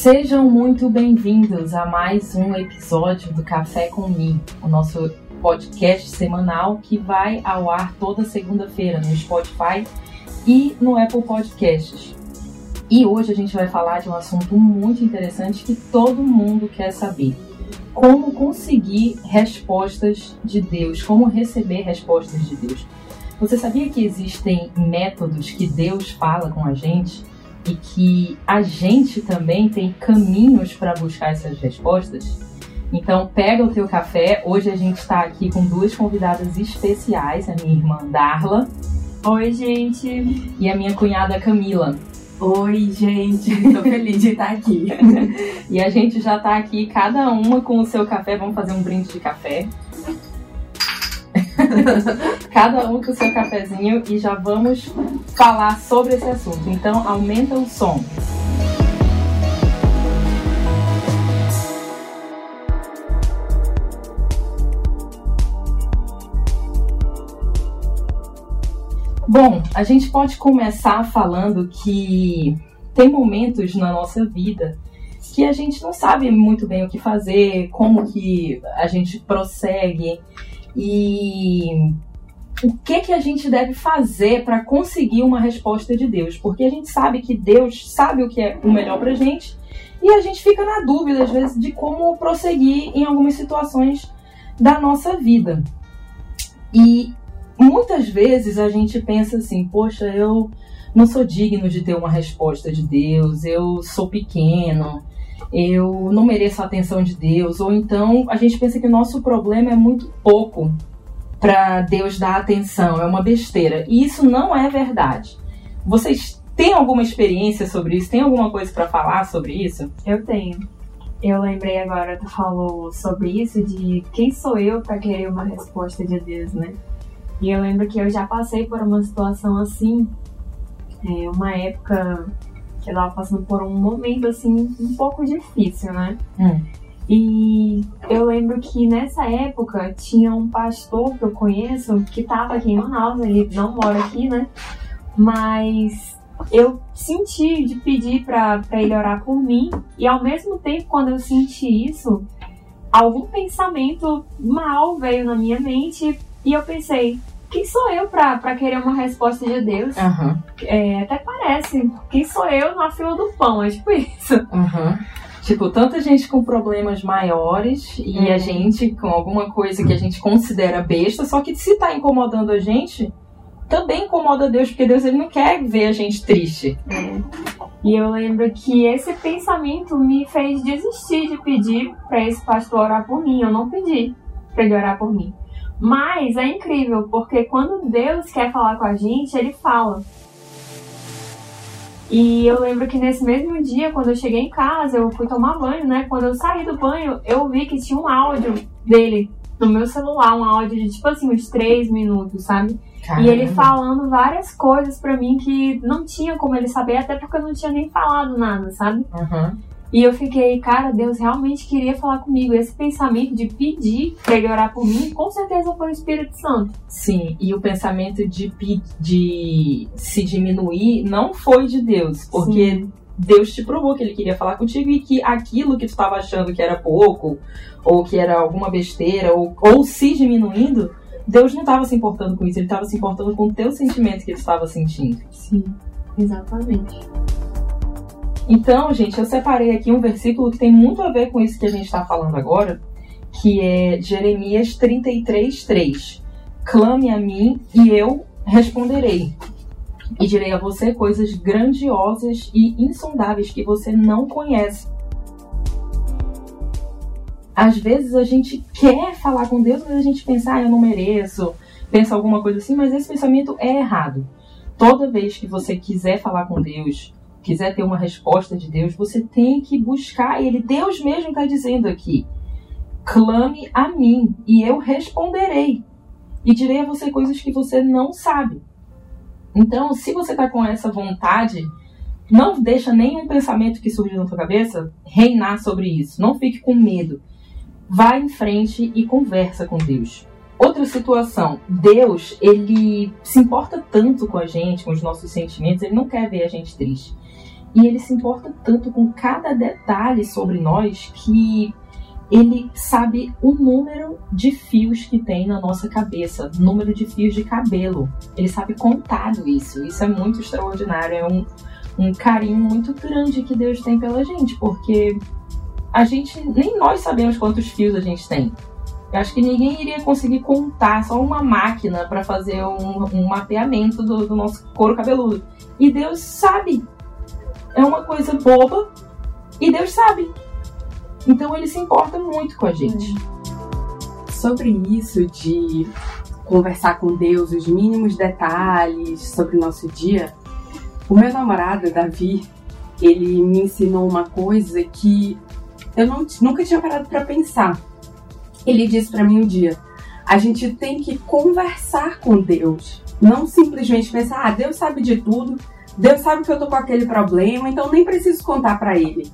Sejam muito bem-vindos a mais um episódio do Café com Mi, o nosso podcast semanal que vai ao ar toda segunda-feira no Spotify e no Apple Podcasts. E hoje a gente vai falar de um assunto muito interessante que todo mundo quer saber: como conseguir respostas de Deus, como receber respostas de Deus. Você sabia que existem métodos que Deus fala com a gente e que a gente também tem caminhos para buscar essas respostas? Então, pega o teu café. Hoje a gente está aqui com duas convidadas especiais, a minha irmã Darla. Oi, gente. E a minha cunhada Camila. Oi, gente. Tô feliz de estar aqui. e a gente já está aqui, cada uma com o seu café. Vamos fazer um brinde de café. Cada um com o seu cafezinho e já vamos falar sobre esse assunto. Então, aumenta o som. Bom, a gente pode começar falando que tem momentos na nossa vida que a gente não sabe muito bem o que fazer, como que a gente prossegue e o que que a gente deve fazer para conseguir uma resposta de Deus? Porque a gente sabe que Deus sabe o que é o melhor para gente e a gente fica na dúvida às vezes de como prosseguir em algumas situações da nossa vida. E muitas vezes a gente pensa assim, poxa, eu não sou digno de ter uma resposta de Deus, eu sou pequeno, eu não mereço a atenção de Deus, ou então a gente pensa que o nosso problema é muito pouco para Deus dar atenção, é uma besteira. E isso não é verdade. Vocês têm alguma experiência sobre isso? Tem alguma coisa para falar sobre isso? Eu tenho. Eu lembrei agora, tu falou sobre isso, de quem sou eu para querer uma resposta de Deus, né? E eu lembro que eu já passei por uma situação assim, é, uma época que tava passando por um momento assim um pouco difícil, né? Hum. E eu lembro que nessa época tinha um pastor que eu conheço que tava aqui em Manaus, ele não mora aqui, né? Mas eu senti de pedir para ele orar por mim, e ao mesmo tempo, quando eu senti isso, algum pensamento mal veio na minha mente e eu pensei: quem sou eu pra, pra querer uma resposta de Deus? Uhum. É, até parece. Quem sou eu na fila do pão? É tipo isso. Uhum. Tipo, tanta gente com problemas maiores e a uhum. gente com alguma coisa que a gente considera besta, só que se tá incomodando a gente, também incomoda Deus, porque Deus ele não quer ver a gente triste. É. E eu lembro que esse pensamento me fez desistir de pedir para esse pastor orar por mim. Eu não pedi para ele orar por mim. Mas é incrível, porque quando Deus quer falar com a gente, ele fala. E eu lembro que nesse mesmo dia, quando eu cheguei em casa, eu fui tomar banho, né? Quando eu saí do banho, eu vi que tinha um áudio dele no meu celular, um áudio de tipo assim, uns três minutos, sabe? Caramba. E ele falando várias coisas para mim que não tinha como ele saber, até porque eu não tinha nem falado nada, sabe? Uhum. E eu fiquei, cara, Deus realmente queria falar comigo. Esse pensamento de pedir pra ele orar por mim, com certeza foi o Espírito Santo. Sim, e o pensamento de, de se diminuir não foi de Deus, porque Sim. Deus te provou que ele queria falar contigo e que aquilo que tu estava achando que era pouco, ou que era alguma besteira, ou, ou se diminuindo, Deus não estava se importando com isso, ele estava se importando com o teu sentimento que ele estava sentindo. Sim, exatamente. Então, gente, eu separei aqui um versículo que tem muito a ver com isso que a gente está falando agora, que é Jeremias 33, 3. Clame a mim e eu responderei. E direi a você coisas grandiosas e insondáveis que você não conhece. Às vezes a gente quer falar com Deus, mas a gente pensa, ah, eu não mereço, pensa alguma coisa assim, mas esse pensamento é errado. Toda vez que você quiser falar com Deus, quiser ter uma resposta de Deus, você tem que buscar Ele. Deus mesmo está dizendo aqui: clame a mim e eu responderei. E direi a você coisas que você não sabe. Então, se você está com essa vontade, não deixa nenhum pensamento que surge na sua cabeça reinar sobre isso. Não fique com medo. Vá em frente e conversa com Deus. Outra situação, Deus, ele se importa tanto com a gente, com os nossos sentimentos, ele não quer ver a gente triste. E ele se importa tanto com cada detalhe sobre nós que ele sabe o número de fios que tem na nossa cabeça, número de fios de cabelo. Ele sabe contado isso. Isso é muito extraordinário. É um, um carinho muito grande que Deus tem pela gente, porque a gente nem nós sabemos quantos fios a gente tem. Eu acho que ninguém iria conseguir contar só uma máquina para fazer um, um mapeamento do, do nosso couro cabeludo. E Deus sabe. É uma coisa boba e Deus sabe. Então ele se importa muito com a gente. Sobre isso de conversar com Deus, os mínimos detalhes sobre o nosso dia, o meu namorado, Davi, ele me ensinou uma coisa que eu não, nunca tinha parado para pensar. Ele disse para mim um dia: a gente tem que conversar com Deus, não simplesmente pensar, ah, Deus sabe de tudo, Deus sabe que eu tô com aquele problema, então nem preciso contar para ele.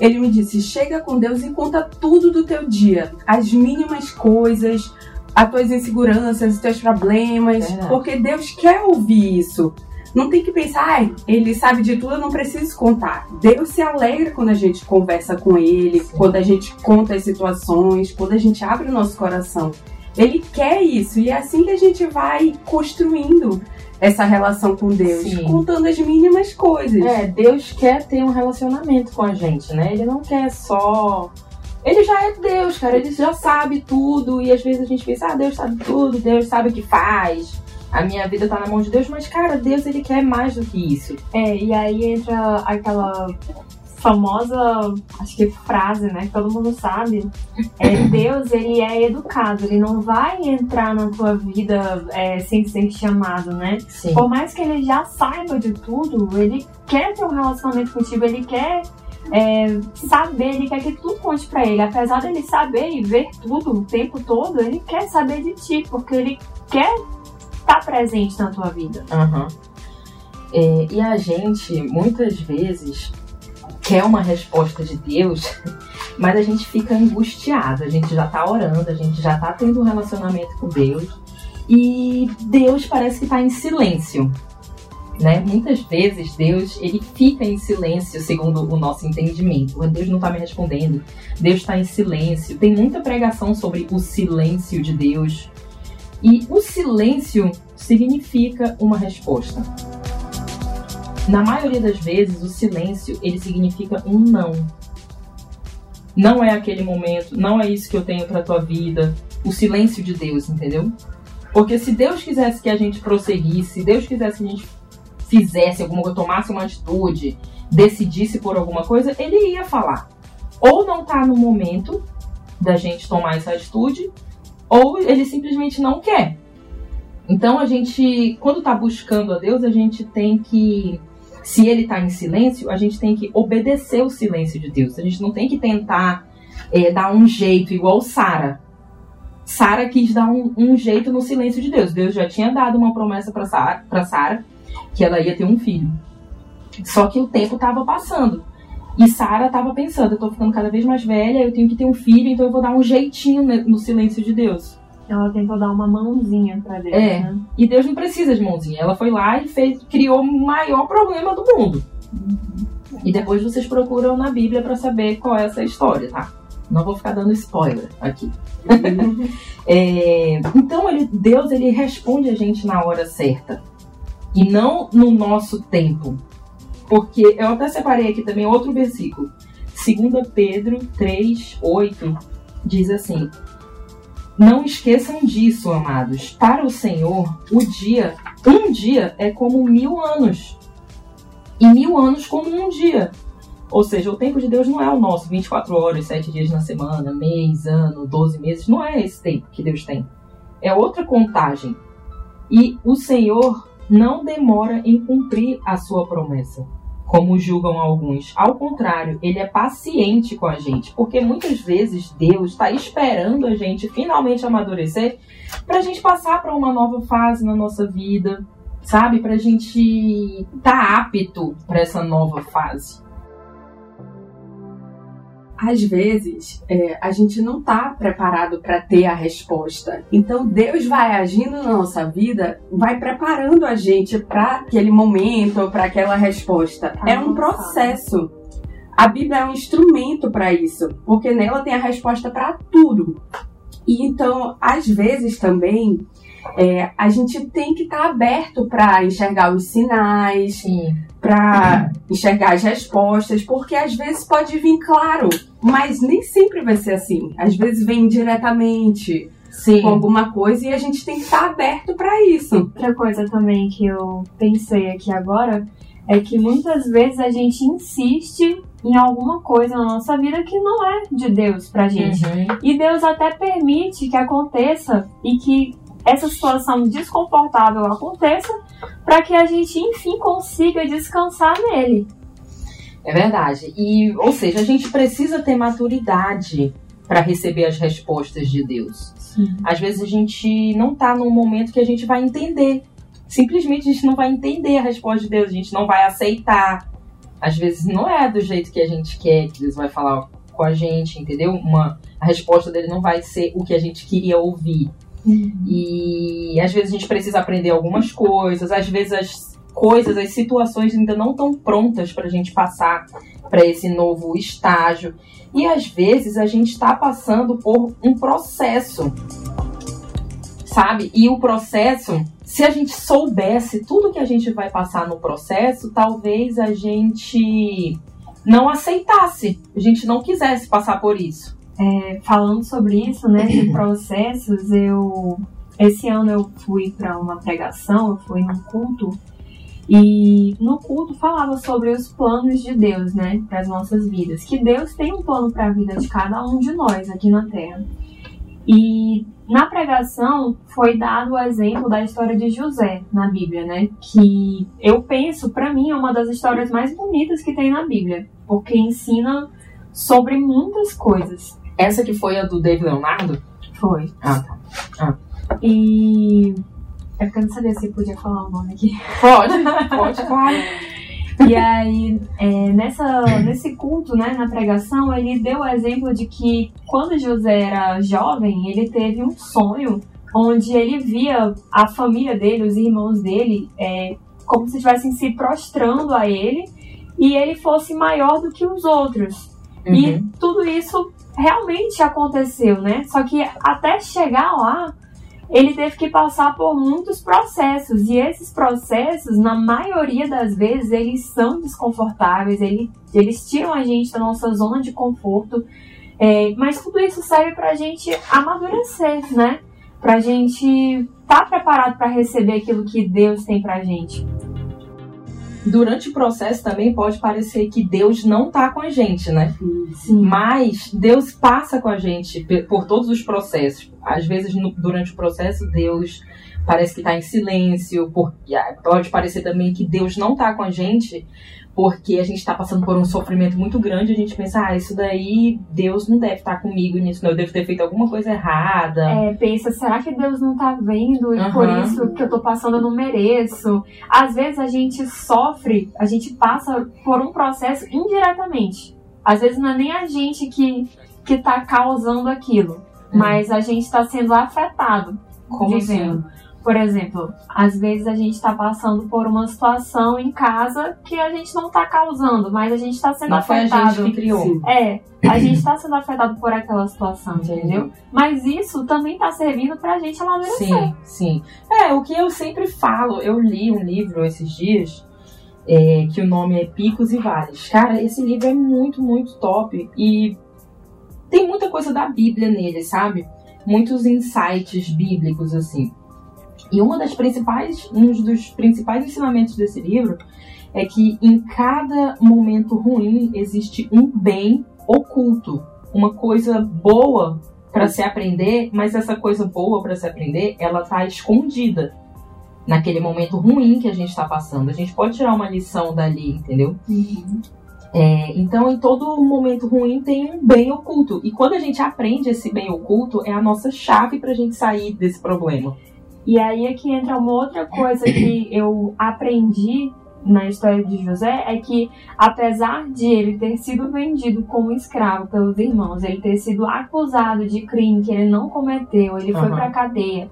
Ele me disse: chega com Deus e conta tudo do teu dia, as mínimas coisas, as tuas inseguranças, os teus problemas, é. porque Deus quer ouvir isso. Não tem que pensar, ah, ele sabe de tudo, eu não preciso contar. Deus se alegra quando a gente conversa com ele, Sim. quando a gente conta as situações, quando a gente abre o nosso coração. Ele quer isso e é assim que a gente vai construindo essa relação com Deus, Sim. contando as mínimas coisas. É, Deus quer ter um relacionamento com a gente, né? Ele não quer só. Ele já é Deus, cara, ele já sabe tudo e às vezes a gente pensa, ah, Deus sabe tudo, Deus sabe o que faz. A minha vida tá na mão de Deus, mas cara, Deus ele quer mais do que isso. É, e aí entra aquela famosa, acho que frase, né, que todo mundo sabe, é Deus, ele é educado, ele não vai entrar na tua vida é, sem ser chamado, né? Sim. Por mais que ele já saiba de tudo, ele quer ter um relacionamento contigo, ele quer é, saber, ele quer que tu conte pra ele. Apesar dele saber e ver tudo o tempo todo, ele quer saber de ti, porque ele quer estar tá presente na tua vida. Uhum. É, e a gente, muitas vezes, quer uma resposta de Deus, mas a gente fica angustiado, a gente já tá orando, a gente já tá tendo um relacionamento com Deus e Deus parece que tá em silêncio. Né? Muitas vezes Deus ele fica em silêncio segundo o nosso entendimento. Deus não está me respondendo. Deus está em silêncio. Tem muita pregação sobre o silêncio de Deus. E o silêncio significa uma resposta. Na maioria das vezes, o silêncio ele significa um não. Não é aquele momento, não é isso que eu tenho para tua vida. O silêncio de Deus, entendeu? Porque se Deus quisesse que a gente prosseguisse, se Deus quisesse que a gente fizesse alguma coisa, tomasse uma atitude, decidisse por alguma coisa, ele ia falar. Ou não tá no momento da gente tomar essa atitude, ou ele simplesmente não quer. Então a gente, quando tá buscando a Deus, a gente tem que se ele está em silêncio, a gente tem que obedecer o silêncio de Deus. A gente não tem que tentar é, dar um jeito igual Sara. Sara quis dar um, um, jeito no silêncio de Deus. Deus já tinha dado uma promessa para Sara que ela ia ter um filho. Só que o tempo estava passando. E Sara estava pensando: eu estou ficando cada vez mais velha, eu tenho que ter um filho, então eu vou dar um jeitinho no silêncio de Deus. Ela tentou dar uma mãozinha pra Deus, é. né? E Deus não precisa de mãozinha. Ela foi lá e fez, criou o maior problema do mundo. Uhum. E depois vocês procuram na Bíblia para saber qual é essa história, tá? Não vou ficar dando spoiler aqui. Uhum. é, então ele, Deus ele responde a gente na hora certa e não no nosso tempo. Porque eu até separei aqui também outro versículo. 2 Pedro 3, 8 diz assim: não esqueçam disso, amados. Para o Senhor, o dia, um dia é como mil anos. E mil anos como um dia. Ou seja, o tempo de Deus não é o nosso, 24 horas, 7 dias na semana, mês, ano, 12 meses. Não é esse tempo que Deus tem. É outra contagem. E o Senhor não demora em cumprir a sua promessa como julgam alguns. Ao contrário, ele é paciente com a gente, porque muitas vezes Deus está esperando a gente finalmente amadurecer para a gente passar para uma nova fase na nossa vida, sabe? Para a gente estar tá apto para essa nova fase. Às vezes é, a gente não está preparado para ter a resposta. Então Deus vai agindo na nossa vida, vai preparando a gente para aquele momento, para aquela resposta. é um processo. A Bíblia é um instrumento para isso, porque nela tem a resposta para tudo. E então, às vezes também, é, a gente tem que estar tá aberto para enxergar os sinais, para enxergar as respostas, porque às vezes pode vir claro, mas nem sempre vai ser assim. Às vezes vem diretamente. Sim. com alguma coisa e a gente tem que estar tá aberto para isso. Outra coisa também que eu pensei aqui agora é que muitas vezes a gente insiste em alguma coisa na nossa vida que não é de Deus pra gente. Uhum. E Deus até permite que aconteça e que essa situação desconfortável aconteça para que a gente, enfim, consiga descansar nele. É verdade. E, ou seja, a gente precisa ter maturidade para receber as respostas de Deus. Sim. Às vezes a gente não está num momento que a gente vai entender. Simplesmente a gente não vai entender a resposta de Deus, a gente não vai aceitar. Às vezes não é do jeito que a gente quer que Deus vai falar com a gente, entendeu? Uma, a resposta dele não vai ser o que a gente queria ouvir. E às vezes a gente precisa aprender algumas coisas, às vezes as coisas, as situações ainda não estão prontas para a gente passar para esse novo estágio. E às vezes a gente está passando por um processo, sabe? E o processo, se a gente soubesse tudo que a gente vai passar no processo, talvez a gente não aceitasse, a gente não quisesse passar por isso. É, falando sobre isso, né, de processos, eu esse ano eu fui para uma pregação, eu fui num culto e no culto falava sobre os planos de Deus, né, para as nossas vidas, que Deus tem um plano para a vida de cada um de nós aqui na Terra. E na pregação foi dado o exemplo da história de José na Bíblia, né, que eu penso, para mim, é uma das histórias mais bonitas que tem na Bíblia, porque ensina sobre muitas coisas. Essa que foi a do David Leonardo? Foi. Ah, tá. Ah. E. É porque eu não sabia se podia falar o nome aqui. Pode, pode, claro. E aí, é, nessa, nesse culto, né, na pregação, ele deu o exemplo de que quando José era jovem, ele teve um sonho onde ele via a família dele, os irmãos dele, é, como se estivessem se prostrando a ele e ele fosse maior do que os outros. Uhum. E tudo isso realmente aconteceu, né? Só que até chegar lá, ele teve que passar por muitos processos. E esses processos, na maioria das vezes, eles são desconfortáveis, eles, eles tiram a gente da nossa zona de conforto. É, mas tudo isso serve para a gente amadurecer, né? Para a gente estar tá preparado para receber aquilo que Deus tem para gente durante o processo também pode parecer que Deus não está com a gente, né? Sim. Mas Deus passa com a gente por todos os processos. Às vezes, no, durante o processo, Deus parece que está em silêncio. Por, pode parecer também que Deus não está com a gente porque a gente está passando por um sofrimento muito grande, a gente pensa, ah, isso daí, Deus não deve estar tá comigo nisso, não, eu devo ter feito alguma coisa errada. É, pensa, será que Deus não está vendo e uhum. por isso que eu estou passando eu não mereço? Às vezes a gente sofre, a gente passa por um processo indiretamente. Às vezes não é nem a gente que, que tá causando aquilo, uhum. mas a gente está sendo afetado. Como dizendo. Assim? Por exemplo, às vezes a gente está passando por uma situação em casa que a gente não está causando, mas a gente está sendo não afetado. Foi a gente que criou. Sim. É, a gente está sendo afetado por aquela situação, entendeu? Mas isso também está servindo para a gente amadurecer. Sim, sim. É, o que eu sempre falo, eu li um livro esses dias é, que o nome é Picos e Vales. Cara, esse livro é muito, muito top e tem muita coisa da Bíblia nele, sabe? Muitos insights bíblicos, assim. E uma das principais, um dos principais ensinamentos desse livro é que em cada momento ruim existe um bem oculto, uma coisa boa para se aprender, mas essa coisa boa para se aprender, ela está escondida naquele momento ruim que a gente está passando. A gente pode tirar uma lição dali, entendeu? Uhum. É, então, em todo momento ruim tem um bem oculto. E quando a gente aprende esse bem oculto, é a nossa chave para a gente sair desse problema. E aí é que entra uma outra coisa que eu aprendi na história de José é que, apesar de ele ter sido vendido como escravo pelos irmãos, ele ter sido acusado de crime que ele não cometeu, ele foi Aham. pra cadeia.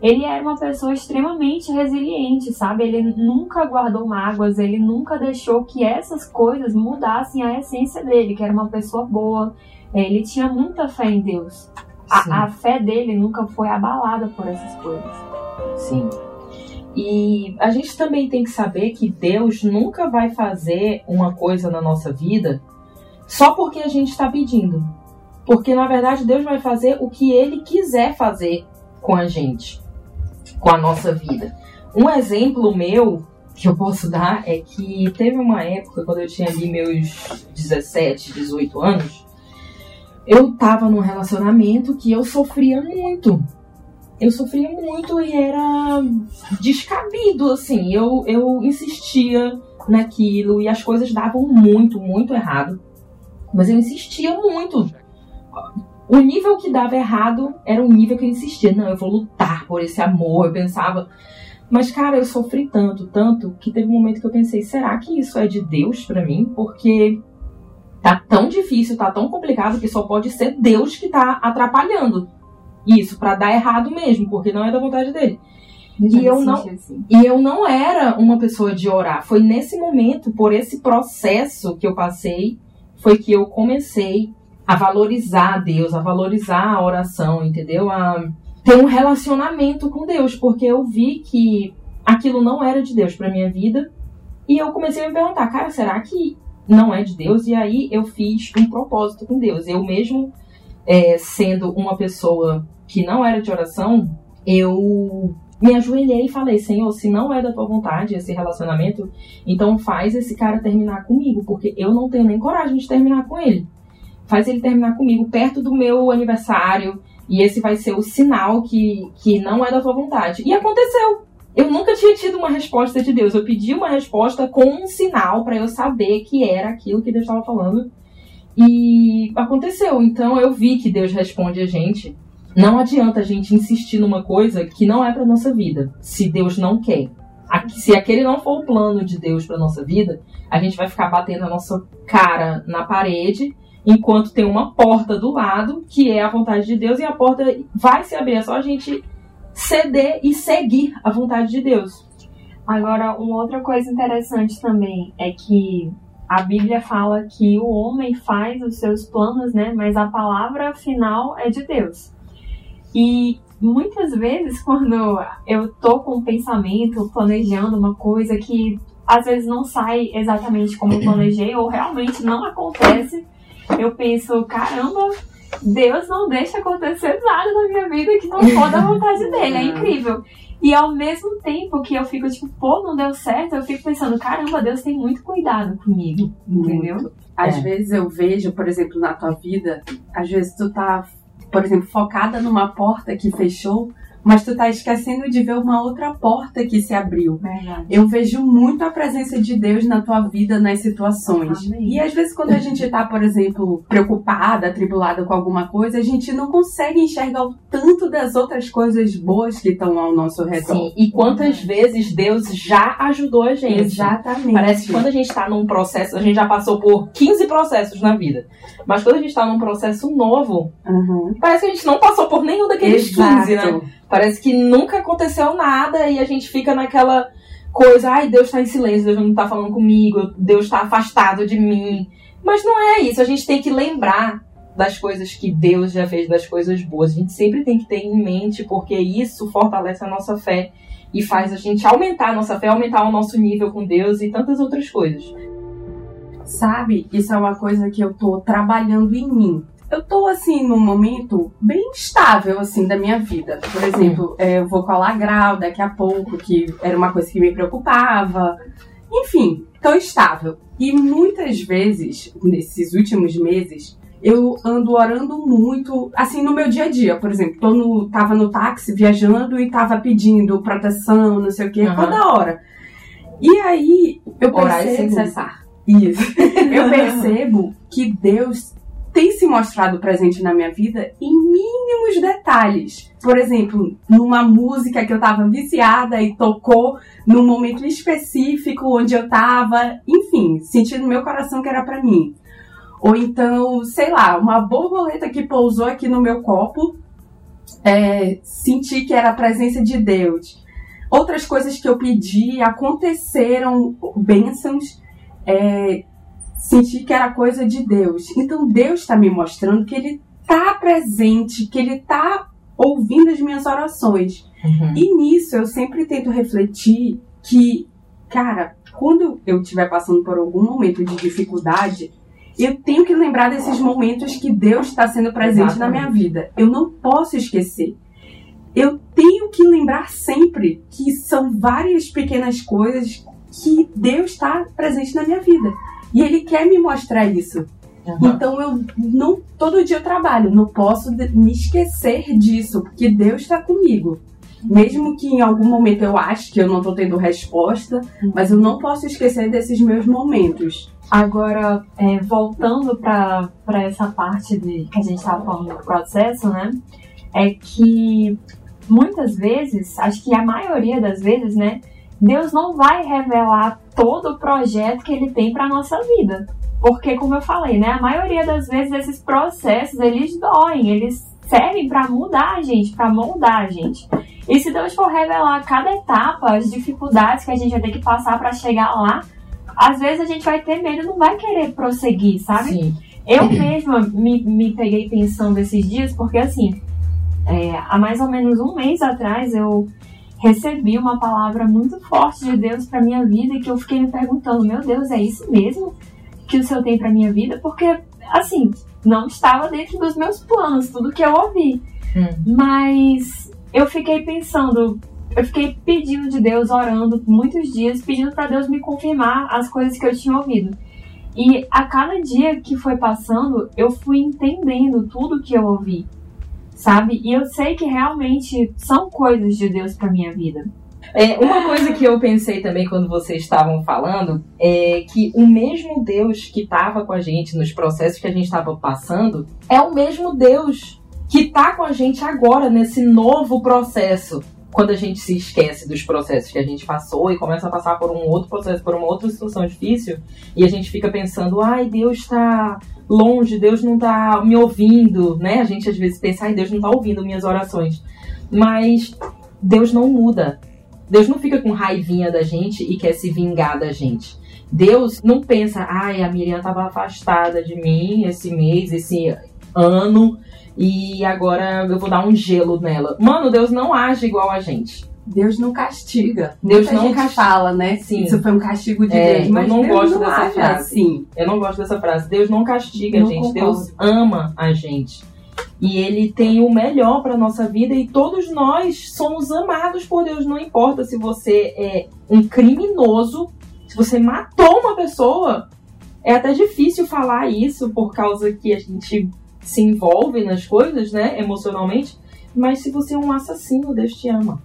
Ele era uma pessoa extremamente resiliente, sabe? Ele nunca guardou mágoas, ele nunca deixou que essas coisas mudassem a essência dele, que era uma pessoa boa. É, Ele tinha muita fé em Deus. A, a fé dele nunca foi abalada por essas coisas. Sim. E a gente também tem que saber que Deus nunca vai fazer uma coisa na nossa vida só porque a gente está pedindo. Porque na verdade Deus vai fazer o que ele quiser fazer com a gente, com a nossa vida. Um exemplo meu que eu posso dar é que teve uma época quando eu tinha ali meus 17, 18 anos, eu tava num relacionamento que eu sofria muito. Eu sofria muito e era descabido, assim. Eu, eu insistia naquilo e as coisas davam muito, muito errado. Mas eu insistia muito. O nível que dava errado era o nível que eu insistia. Não, eu vou lutar por esse amor. Eu pensava. Mas, cara, eu sofri tanto, tanto, que teve um momento que eu pensei: será que isso é de Deus pra mim? Porque tá tão difícil, tá tão complicado que só pode ser Deus que tá atrapalhando isso pra dar errado mesmo, porque não é da vontade dele. E eu não- Assim. E eu não era uma pessoa de orar. Foi nesse momento, por esse processo que eu passei, foi que eu comecei a valorizar a Deus, a valorizar a oração, entendeu? A ter um relacionamento com Deus, porque eu vi que aquilo não era de Deus pra minha vida. E eu comecei a me perguntar, cara, será que não é de Deus? E aí eu fiz um propósito com Deus. Eu mesmo, é, sendo uma pessoa que não era de oração, eu me ajoelhei e falei, Senhor, se não é da tua vontade esse relacionamento, então faz esse cara terminar comigo, porque eu não tenho nem coragem de terminar com ele. Faz ele terminar comigo perto do meu aniversário, e esse vai ser o sinal que, que não é da tua vontade. E aconteceu. Eu nunca tinha tido uma resposta de Deus. Eu pedi uma resposta com um sinal para eu saber que era aquilo que Deus estava falando. E aconteceu. Então eu vi que Deus responde a gente. Não adianta a gente insistir numa coisa que não é para nossa vida, se Deus não quer. Se aquele não for o plano de Deus para nossa vida, a gente vai ficar batendo a nossa cara na parede, enquanto tem uma porta do lado, que é a vontade de Deus, e a porta vai se abrir. É só a gente ceder e seguir a vontade de Deus. Agora, uma outra coisa interessante também é que a Bíblia fala que o homem faz os seus planos, né? Mas a palavra final é de Deus. E muitas vezes, quando eu tô com um pensamento, planejando uma coisa que às vezes não sai exatamente como eu planejei, ou realmente não acontece, eu penso, caramba, Deus não deixa acontecer nada na minha vida que não for da vontade dele. É incrível. E ao mesmo tempo que eu fico tipo, pô, não deu certo, eu fico pensando, caramba, Deus tem muito cuidado comigo. Entendeu? Muito. Às É. vezes eu vejo, por exemplo, na tua vida, às vezes tu tá, por exemplo, focada numa porta que fechou, mas tu tá esquecendo de ver uma outra porta que se abriu. Verdade. Eu vejo muito a presença de Deus na tua vida, nas situações. Amém. E às vezes quando a gente tá, por exemplo, preocupada, atribulada com alguma coisa, a gente não consegue enxergar o tanto das outras coisas boas que estão ao nosso redor. Sim, e quantas vezes Deus já ajudou a gente. Exatamente. Parece que quando a gente tá num processo, a gente já passou por 15 processos na vida. Mas quando a gente tá num processo novo, Uhum. parece que a gente não passou por nenhum daqueles 15, né? Parece que nunca aconteceu nada e a gente fica naquela coisa, ai, Deus tá em silêncio, Deus não tá falando comigo, Deus tá afastado de mim. Mas não é isso, a gente tem que lembrar das coisas que Deus já fez, das coisas boas. A gente sempre tem que ter em mente, porque isso fortalece a nossa fé e faz a gente aumentar a nossa fé, aumentar o nosso nível com Deus e tantas outras coisas. Sabe, isso é uma coisa que eu tô trabalhando em mim. Eu tô, assim, num momento bem estável, assim, da minha vida. Por exemplo, é, eu vou colar grau daqui a pouco, que era uma coisa que me preocupava. Enfim, tô estável. E muitas vezes, nesses últimos meses, eu ando orando muito, assim, no meu dia a dia. Por exemplo, tô no, tava no táxi viajando e tava pedindo proteção, não sei o quê, Aham. toda hora. E aí, eu Orar e sem percebo... cessar. Isso. Eu percebo que Deus tem se mostrado presente na minha vida em mínimos detalhes. Por exemplo, numa música que eu estava viciada e tocou num momento específico onde eu estava, enfim, sentindo meu coração que era para mim. Ou então, sei lá, uma borboleta que pousou aqui no meu copo, é, senti que era a presença de Deus. Outras coisas que eu pedi aconteceram, bênçãos, é, senti que era coisa de Deus. Então Deus está me mostrando que Ele está presente, que Ele está ouvindo as minhas orações. Uhum. E nisso eu sempre tento refletir que, cara, quando eu estiver passando por algum momento de dificuldade, eu tenho que lembrar desses momentos que Deus está sendo presente Exatamente. na minha vida. Eu não posso esquecer. Eu tenho que lembrar sempre que são várias pequenas coisas que Deus está presente na minha vida. E Ele quer me mostrar isso. Uhum. Então eu não todo dia eu trabalho, não posso me esquecer disso, porque Deus está comigo. Mesmo que em algum momento eu ache que eu não estou tendo resposta, mas eu não posso esquecer desses meus momentos. Agora, é, voltando para essa parte de, que a gente estava falando do processo, né? É que muitas vezes, acho que a maioria das vezes, né? Deus não vai revelar todo o projeto que ele tem para nossa vida. Porque, como eu falei, né? A maioria das vezes esses processos, eles doem, eles servem para mudar a gente, para moldar a gente. E se Deus for revelar cada etapa, as dificuldades que a gente vai ter que passar para chegar lá, às vezes a gente vai ter medo, não vai querer prosseguir, sabe? Sim. Eu mesma me, me peguei pensando esses dias, porque assim, é, há mais ou menos um mês atrás eu recebi uma palavra muito forte de Deus para minha vida e que eu fiquei me perguntando, meu Deus, é isso mesmo que o Senhor tem para minha vida? Porque, assim, não estava dentro dos meus planos, tudo que eu ouvi. Hum. Mas eu fiquei pensando, eu fiquei pedindo de Deus, orando muitos dias, pedindo para Deus me confirmar as coisas que eu tinha ouvido. E a cada dia que foi passando, eu fui entendendo tudo que eu ouvi, sabe? E eu sei que realmente são coisas de Deus para minha vida. É, uma coisa que eu pensei também quando vocês estavam falando é que o mesmo Deus que estava com a gente nos processos que a gente estava passando é o mesmo Deus que está com a gente agora nesse novo processo quando a gente se esquece dos processos que a gente passou e começa a passar por um outro processo, por uma outra situação difícil, e a gente fica pensando, ai, Deus está longe, Deus não está me ouvindo, né? A gente às vezes pensa, ai, Deus não está ouvindo minhas orações. Mas Deus não muda. Deus não fica com raivinha da gente e quer se vingar da gente. Deus não pensa, ai, a Miriam estava afastada de mim esse mês, esse ano, e agora eu vou dar um gelo nela. Mano, Deus não age igual a gente. Deus não castiga. Deus Muita não castiga. fala, né? Sim. Isso foi um castigo de é, Deus. Mas eu não Deus gosto não dessa frase. Assim. Eu não gosto dessa frase. Deus não castiga a gente. Concordo. Deus ama a gente. E ele tem o melhor para nossa vida e todos nós somos amados por Deus. Não importa se você é um criminoso, se você matou uma pessoa. É até difícil falar isso por causa que a gente se envolve nas coisas, né, emocionalmente, mas se você é um assassino, Deus te ama.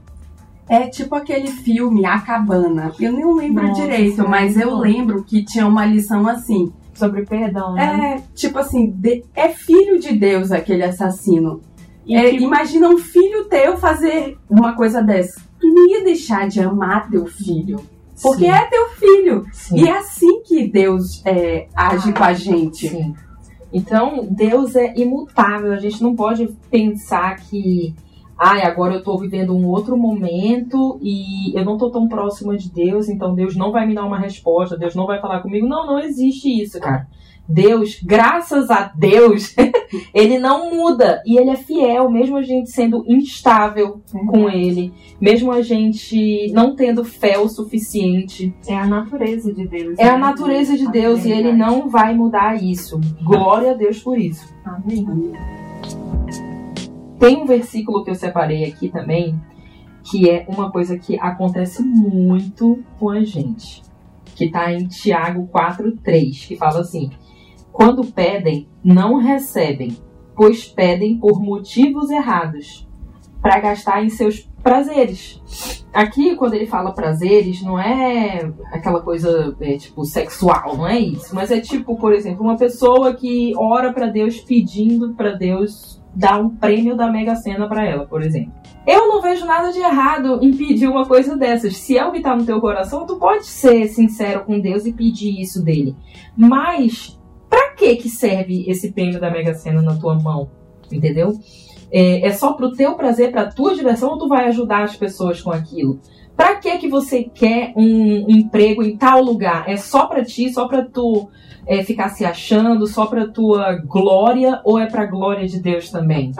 É tipo aquele filme A Cabana. Eu nem lembro Nossa, direito, mas eu lembro que tinha uma lição assim. Sobre perdão, né? É, tipo assim, de, é filho de Deus aquele assassino. É, que... Imagina um filho teu fazer uma coisa dessa. Tu não ia deixar de amar teu filho. Porque Sim. é teu filho. Sim. E é assim que Deus é, age ah, com a gente. Sim. Então, Deus é imutável. A gente não pode pensar que, ai, ah, agora eu estou vivendo um outro momento e eu não estou tão próxima de Deus, então Deus não vai me dar uma resposta, Deus não vai falar comigo. Não, não existe isso, cara. Deus, graças a Deus, ele não muda e ele é fiel, mesmo a gente sendo instável é com ele, mesmo a gente não tendo fé o suficiente. É a natureza de Deus. É né? a natureza de Deus e ele não vai mudar isso. Glória a Deus por isso. Amém. Tem um versículo que eu separei aqui também, que é uma coisa que acontece muito com a gente, que está em Tiago 4:3, que fala assim: quando pedem, não recebem, pois pedem por motivos errados, para gastar em seus prazeres. Aqui, quando ele fala prazeres, não é aquela coisa é, tipo sexual, não é isso. Mas é tipo, por exemplo, uma pessoa que ora para Deus pedindo para Deus dar um prêmio da Mega Sena para ela, por exemplo. Eu não vejo nada de errado em pedir uma coisa dessas. Se é o que tá no teu coração, tu pode ser sincero com Deus e pedir isso dele. Mas para que que serve esse prêmio da Mega Sena na tua mão? Entendeu? É, é só pro teu prazer, pra tua diversão, ou tu vai ajudar as pessoas com aquilo? Pra que que você quer um emprego em tal lugar? É só pra ti, só pra tu é, ficar se achando, só pra tua glória, ou é pra glória de Deus também?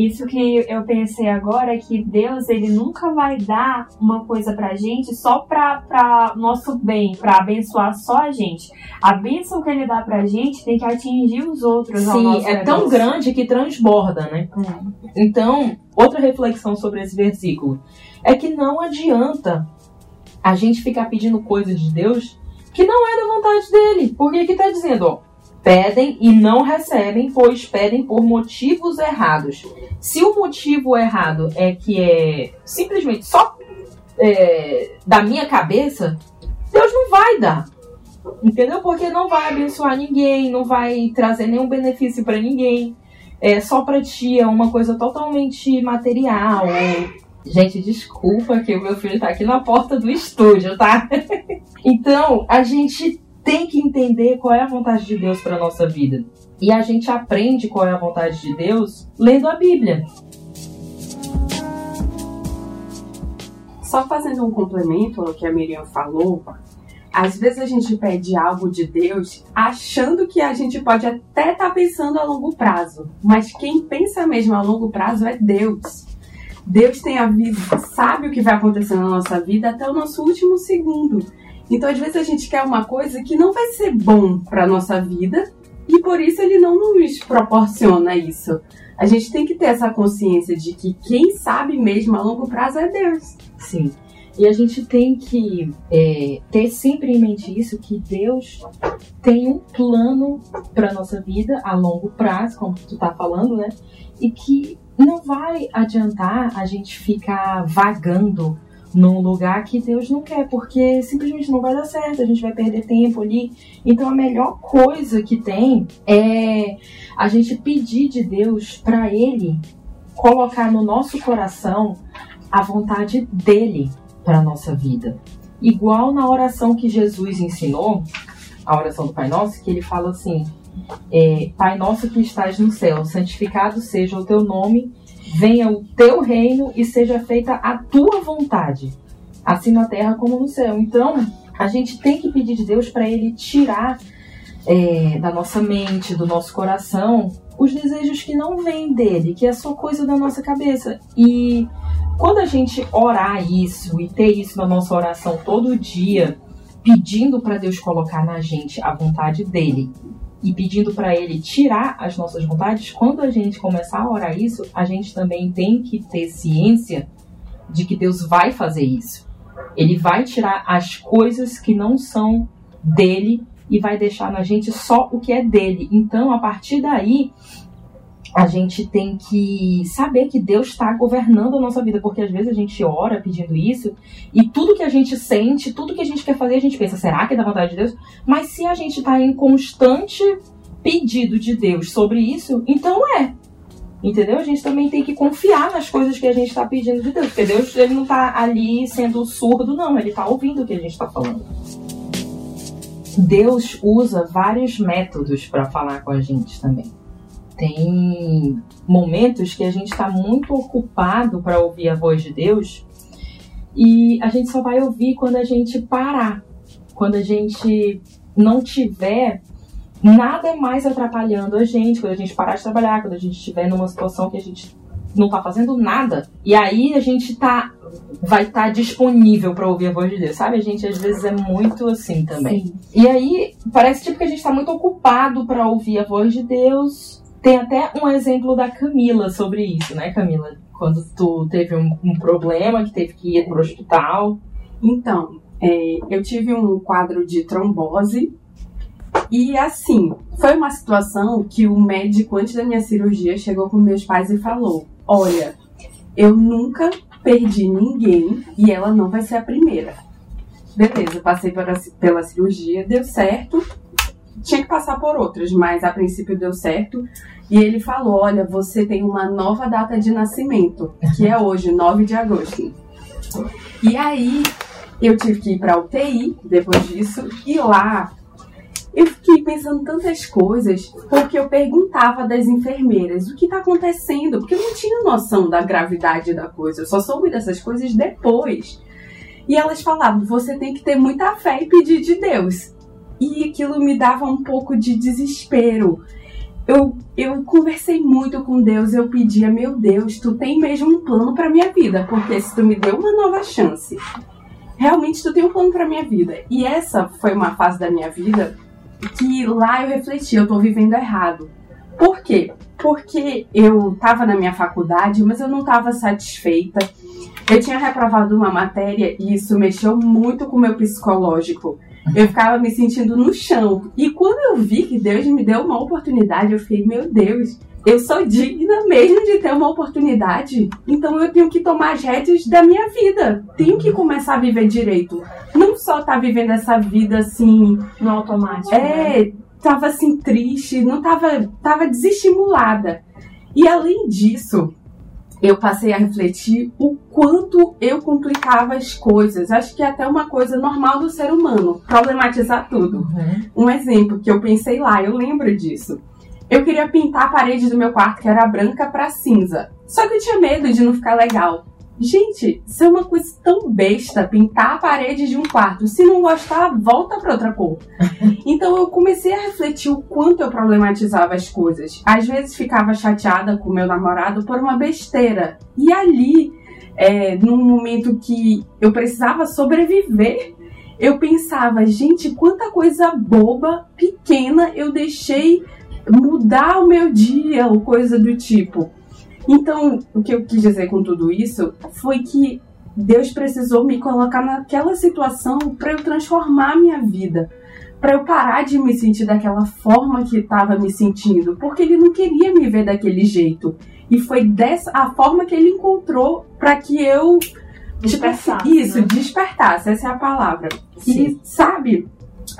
Isso que eu pensei agora é que Deus ele nunca vai dar uma coisa pra gente só pra, pra nosso bem, pra abençoar só a gente. A bênção que ele dá pra gente tem que atingir os outros. Sim, é tão grande que transborda, né? Hum. Então, outra reflexão sobre esse versículo é que não adianta a gente ficar pedindo coisas de Deus que não é da vontade dele. Porque aqui tá dizendo, ó, Pedem e não recebem, pois pedem por motivos errados. Se o motivo errado é que é simplesmente só é, da minha cabeça, Deus não vai dar. Entendeu? Porque não vai abençoar ninguém, não vai trazer nenhum benefício para ninguém. É só para ti, é uma coisa totalmente material. Gente, desculpa que o meu filho tá aqui na porta do estúdio, tá? então, a gente tem que entender qual é a vontade de Deus para nossa vida. E a gente aprende qual é a vontade de Deus lendo a Bíblia. Só fazendo um complemento ao que a Miriam falou, às vezes a gente pede algo de Deus achando que a gente pode até estar tá pensando a longo prazo, mas quem pensa mesmo a longo prazo é Deus. Deus tem a vida, sabe o que vai acontecer na nossa vida até o nosso último segundo. Então, às vezes, a gente quer uma coisa que não vai ser bom para nossa vida e por isso ele não nos proporciona isso. A gente tem que ter essa consciência de que quem sabe mesmo a longo prazo é Deus. Sim. E a gente tem que é, ter sempre em mente isso, que Deus tem um plano para nossa vida a longo prazo, como tu tá falando, né? E que não vai adiantar a gente ficar vagando num lugar que Deus não quer, porque simplesmente não vai dar certo, a gente vai perder tempo ali. Então a melhor coisa que tem é a gente pedir de Deus para Ele colocar no nosso coração a vontade dele para nossa vida. Igual na oração que Jesus ensinou, a oração do Pai Nosso, que ele fala assim: é, Pai nosso que estás no céu, santificado seja o teu nome venha o teu reino e seja feita a tua vontade, assim na terra como no céu. Então, a gente tem que pedir de Deus para Ele tirar é, da nossa mente, do nosso coração, os desejos que não vêm dele, que é só coisa da nossa cabeça. E quando a gente orar isso e ter isso na nossa oração todo dia, pedindo para Deus colocar na gente a vontade dele, e pedindo para ele tirar as nossas vontades, quando a gente começar a orar isso, a gente também tem que ter ciência de que Deus vai fazer isso. Ele vai tirar as coisas que não são dele e vai deixar na gente só o que é dele. Então, a partir daí, a gente tem que saber que Deus está governando a nossa vida, porque às vezes a gente ora pedindo isso e tudo que a gente sente, tudo que a gente quer fazer, a gente pensa, será que é da vontade de Deus? Mas se a gente está em constante pedido de Deus sobre isso, então é. Entendeu? A gente também tem que confiar nas coisas que a gente está pedindo de Deus, porque Deus ele não está ali sendo surdo, não, ele está ouvindo o que a gente está falando. Deus usa vários métodos para falar com a gente também tem momentos que a gente está muito ocupado para ouvir a voz de Deus e a gente só vai ouvir quando a gente parar, quando a gente não tiver nada mais atrapalhando a gente, quando a gente parar de trabalhar, quando a gente estiver numa situação que a gente não está fazendo nada. E aí a gente tá vai estar tá disponível para ouvir a voz de Deus, sabe? A gente às vezes é muito assim também. Sim. E aí parece tipo que a gente está muito ocupado para ouvir a voz de Deus tem até um exemplo da Camila sobre isso, né, Camila? Quando tu teve um, um problema que teve que ir pro hospital. Então, é, eu tive um quadro de trombose e assim, foi uma situação que o médico, antes da minha cirurgia, chegou com meus pais e falou: Olha, eu nunca perdi ninguém e ela não vai ser a primeira. Beleza, passei pela, pela cirurgia, deu certo. Tinha que passar por outras, mas a princípio deu certo. E ele falou: Olha, você tem uma nova data de nascimento, que é hoje, 9 de agosto. E aí eu tive que ir para UTI depois disso, e lá eu fiquei pensando tantas coisas, porque eu perguntava das enfermeiras o que está acontecendo, porque eu não tinha noção da gravidade da coisa, eu só soube dessas coisas depois. E elas falavam: você tem que ter muita fé e pedir de Deus. E aquilo me dava um pouco de desespero. Eu, eu conversei muito com Deus, eu pedia, meu Deus, tu tem mesmo um plano para minha vida, porque se tu me deu uma nova chance, realmente tu tem um plano para minha vida. E essa foi uma fase da minha vida que lá eu refleti, eu tô vivendo errado. Por quê? Porque eu tava na minha faculdade, mas eu não tava satisfeita. Eu tinha reprovado uma matéria e isso mexeu muito com o meu psicológico. Eu ficava me sentindo no chão. E quando eu vi que Deus me deu uma oportunidade, eu fiquei, meu Deus, eu sou digna mesmo de ter uma oportunidade. Então eu tenho que tomar as rédeas da minha vida. Tenho que começar a viver direito. Não só tá vivendo essa vida assim. No automático. É, né? tava assim triste, não tava, tava desestimulada. E além disso, eu passei a refletir o quanto eu complicava as coisas. Acho que é até uma coisa normal do ser humano, problematizar tudo. Uhum. Um exemplo que eu pensei lá, eu lembro disso. Eu queria pintar a parede do meu quarto, que era branca, para cinza. Só que eu tinha medo de não ficar legal. Gente, isso é uma coisa tão besta, pintar a parede de um quarto. Se não gostar, volta para outra cor. Então eu comecei a refletir o quanto eu problematizava as coisas. Às vezes ficava chateada com meu namorado por uma besteira. E ali, é, num momento que eu precisava sobreviver, eu pensava, gente, quanta coisa boba, pequena eu deixei mudar o meu dia ou coisa do tipo. Então, o que eu quis dizer com tudo isso foi que Deus precisou me colocar naquela situação para eu transformar a minha vida, para eu parar de me sentir daquela forma que estava me sentindo, porque Ele não queria me ver daquele jeito. E foi dessa a forma que Ele encontrou para que eu Despertasse, tipo, isso né? despertasse. Essa é a palavra. Sim. E sabe,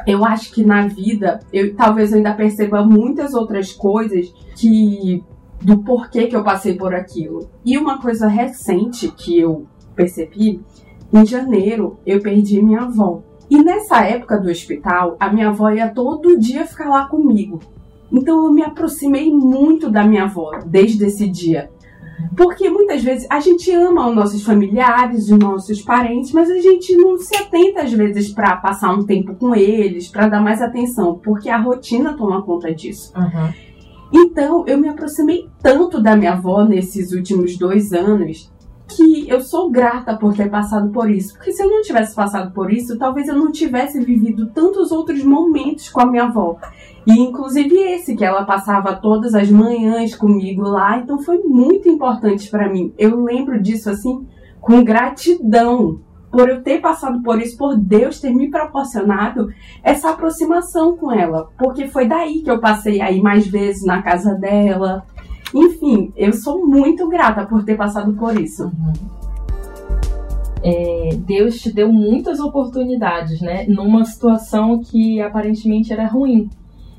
eu acho que na vida, eu talvez eu ainda perceba muitas outras coisas que do porquê que eu passei por aquilo. E uma coisa recente que eu percebi, em janeiro eu perdi minha avó. E nessa época do hospital, a minha avó ia todo dia ficar lá comigo. Então eu me aproximei muito da minha avó desde esse dia. Porque muitas vezes a gente ama os nossos familiares, os nossos parentes, mas a gente não se atenta às vezes para passar um tempo com eles, para dar mais atenção, porque a rotina toma conta disso. Uhum. Então eu me aproximei tanto da minha avó nesses últimos dois anos que eu sou grata por ter passado por isso. Porque se eu não tivesse passado por isso, talvez eu não tivesse vivido tantos outros momentos com a minha avó. E inclusive esse que ela passava todas as manhãs comigo lá, então foi muito importante para mim. Eu lembro disso assim com gratidão por eu ter passado por isso, por Deus ter me proporcionado essa aproximação com ela, porque foi daí que eu passei aí mais vezes na casa dela. Enfim, eu sou muito grata por ter passado por isso. É, Deus te deu muitas oportunidades, né? Numa situação que aparentemente era ruim.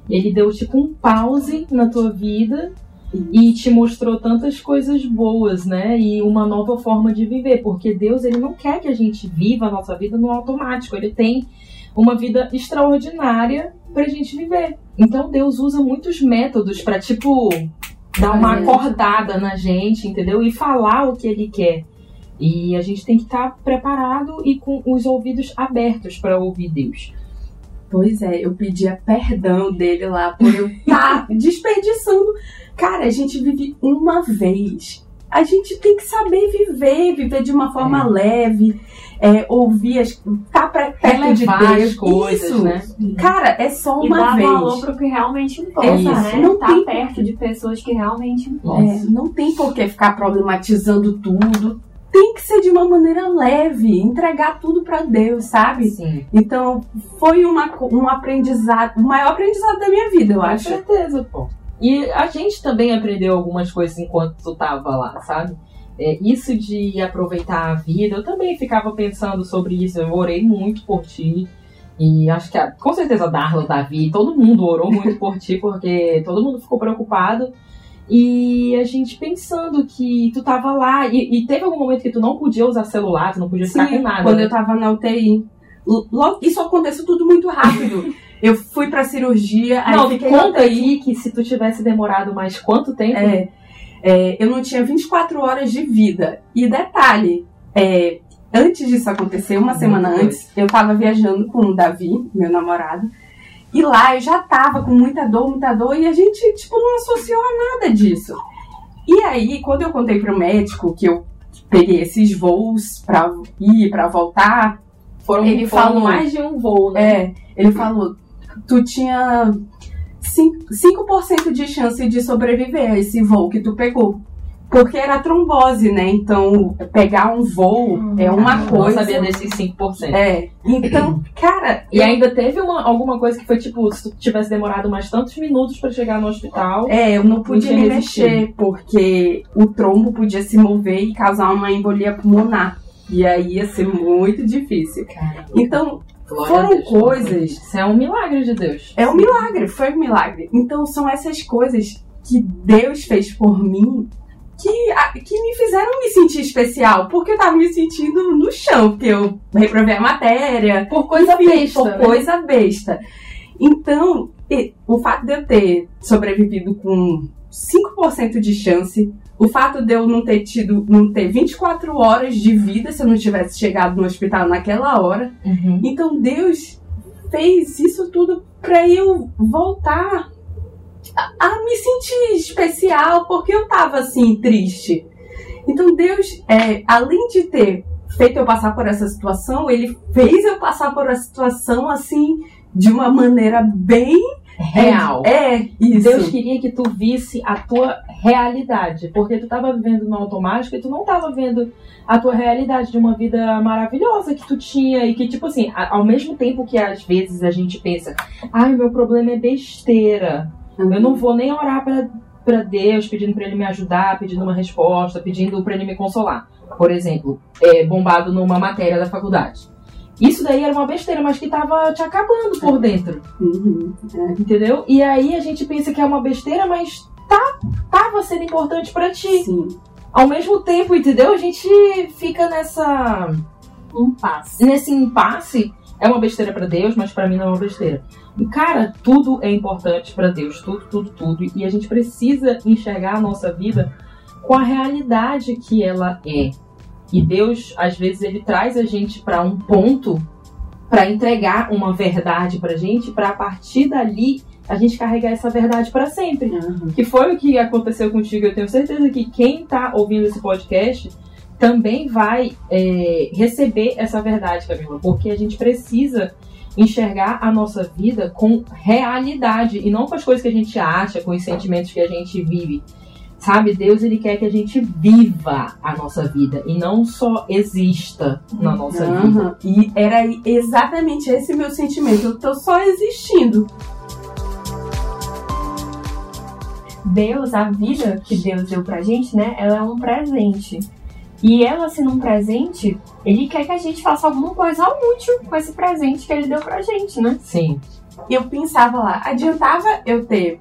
Ele deu tipo um pause na tua vida e te mostrou tantas coisas boas, né? E uma nova forma de viver, porque Deus ele não quer que a gente viva a nossa vida no automático. Ele tem uma vida extraordinária pra gente viver. Então Deus usa muitos métodos pra tipo dar uma acordada na gente, entendeu? E falar o que ele quer. E a gente tem que estar preparado e com os ouvidos abertos para ouvir Deus. Pois é, eu pedia perdão dele lá por eu estar desperdiçando. Cara, a gente vive uma vez. A gente tem que saber viver, viver de uma forma É. leve, é, ouvir, as, tá pra, perto de Deus. as coisas, Isso. né? Cara, é só E uma dar vez. valor pro que realmente importa, É isso. né? Não tá tem- perto de pessoas que realmente importam. É, não tem por que ficar problematizando tudo. Tem que ser de uma maneira leve, entregar tudo pra Deus, sabe? Sim. Então, foi uma, um aprendizado, o maior aprendizado da minha vida, eu Com acho. certeza, pô. E a gente também aprendeu algumas coisas enquanto tu tava lá, sabe? é, isso de aproveitar a vida, eu também ficava pensando sobre isso. Eu orei muito por ti. E acho que a, com certeza a Darla, Davi, todo mundo orou muito por ti, porque todo mundo ficou preocupado. E a gente pensando que tu tava lá. E, e teve algum momento que tu não podia usar celular, tu não podia ficar Sim, com nada. quando né? eu tava na UTI. Logo, isso aconteceu tudo muito rápido. eu fui pra cirurgia, aí Não, fiquei conta aí que se tu tivesse demorado mais quanto tempo? É, é, eu não tinha 24 horas de vida. E detalhe, é, antes disso acontecer, uma semana antes, eu tava viajando com o Davi, meu namorado. E lá eu já tava com muita dor, muita dor, e a gente, tipo, não associou a nada disso. E aí, quando eu contei pro médico que eu peguei esses voos pra ir, pra voltar, Foram, Ele foram falou- mais de um voo, né? é, ele falou, tu tinha 5%, 5% de chance de sobreviver a esse voo que tu pegou. Porque era trombose, né? Então, pegar um voo é uma Não coisa. sabia desses 5%. É. Então, cara, E ainda teve uma, alguma coisa que foi tipo, se tu tivesse demorado mais tantos minutos pra chegar no hospital. é, eu não podia me mexer, porque o trombo podia se mover e causar uma embolia pulmonar. E aí ia ser muito difícil. Cara, Então, glória foram coisas Isso é um milagre de Deus. É um milagre, foi um milagre. Então são essas coisas que Deus fez por mim que, que me fizeram me sentir especial. Porque eu tava me sentindo no chão, porque eu reprovei a matéria. Por coisa enfim, besta. Por né? coisa besta. Então, o fato de eu ter sobrevivido com 5% de chance, o fato de eu não ter tido, não ter 24 horas de vida se eu não tivesse chegado no hospital naquela hora, Uhum. então Deus fez isso tudo para eu voltar a, a me sentir especial, porque eu tava assim triste. Então Deus, é, além de ter feito eu passar por essa situação, ele fez eu passar por essa situação assim de uma maneira bem Real. É, é isso. Deus queria que tu visse a tua realidade, porque tu tava vivendo no automático e tu não tava vendo a tua realidade de uma vida maravilhosa que tu tinha e que, tipo assim, ao mesmo tempo que às vezes a gente pensa, ai, meu problema é besteira, Uhum. eu não vou nem orar pra, pra Deus pedindo pra ele me ajudar, pedindo uma resposta, pedindo pra ele me consolar. Por exemplo, é, bombado numa matéria da faculdade. Isso daí era uma besteira, mas que tava te acabando por dentro. Uhum. Entendeu? E aí a gente pensa que é uma besteira, mas tá, tava sendo importante pra ti. Sim. Ao mesmo tempo, entendeu? A gente fica nessa passo. nesse impasse. É uma besteira pra Deus, mas pra mim não é uma besteira. E, cara, tudo é importante pra Deus, tudo, tudo, tudo. E a gente precisa enxergar a nossa vida com a realidade que ela é. E Deus, às vezes, ele traz a gente pra um ponto pra entregar uma verdade pra gente, pra a partir dali a gente carregar essa verdade pra sempre. Uhum. Que foi o que aconteceu contigo. Eu tenho certeza que quem tá ouvindo esse podcast também vai é, receber essa verdade, Camila, porque a gente precisa enxergar a nossa vida com realidade e não com as coisas que a gente acha, com os sentimentos que a gente vive. Sabe, Deus ele quer que a gente viva a nossa vida e não só exista na nossa vida. Aham. E era exatamente esse meu sentimento. Eu tô só existindo. Deus, a vida que Deus deu pra gente, né? Ela é um presente. E ela sendo um presente, ele quer que a gente faça alguma coisa útil com esse presente que ele deu pra gente, né? Sim. Eu pensava lá, adiantava eu ter,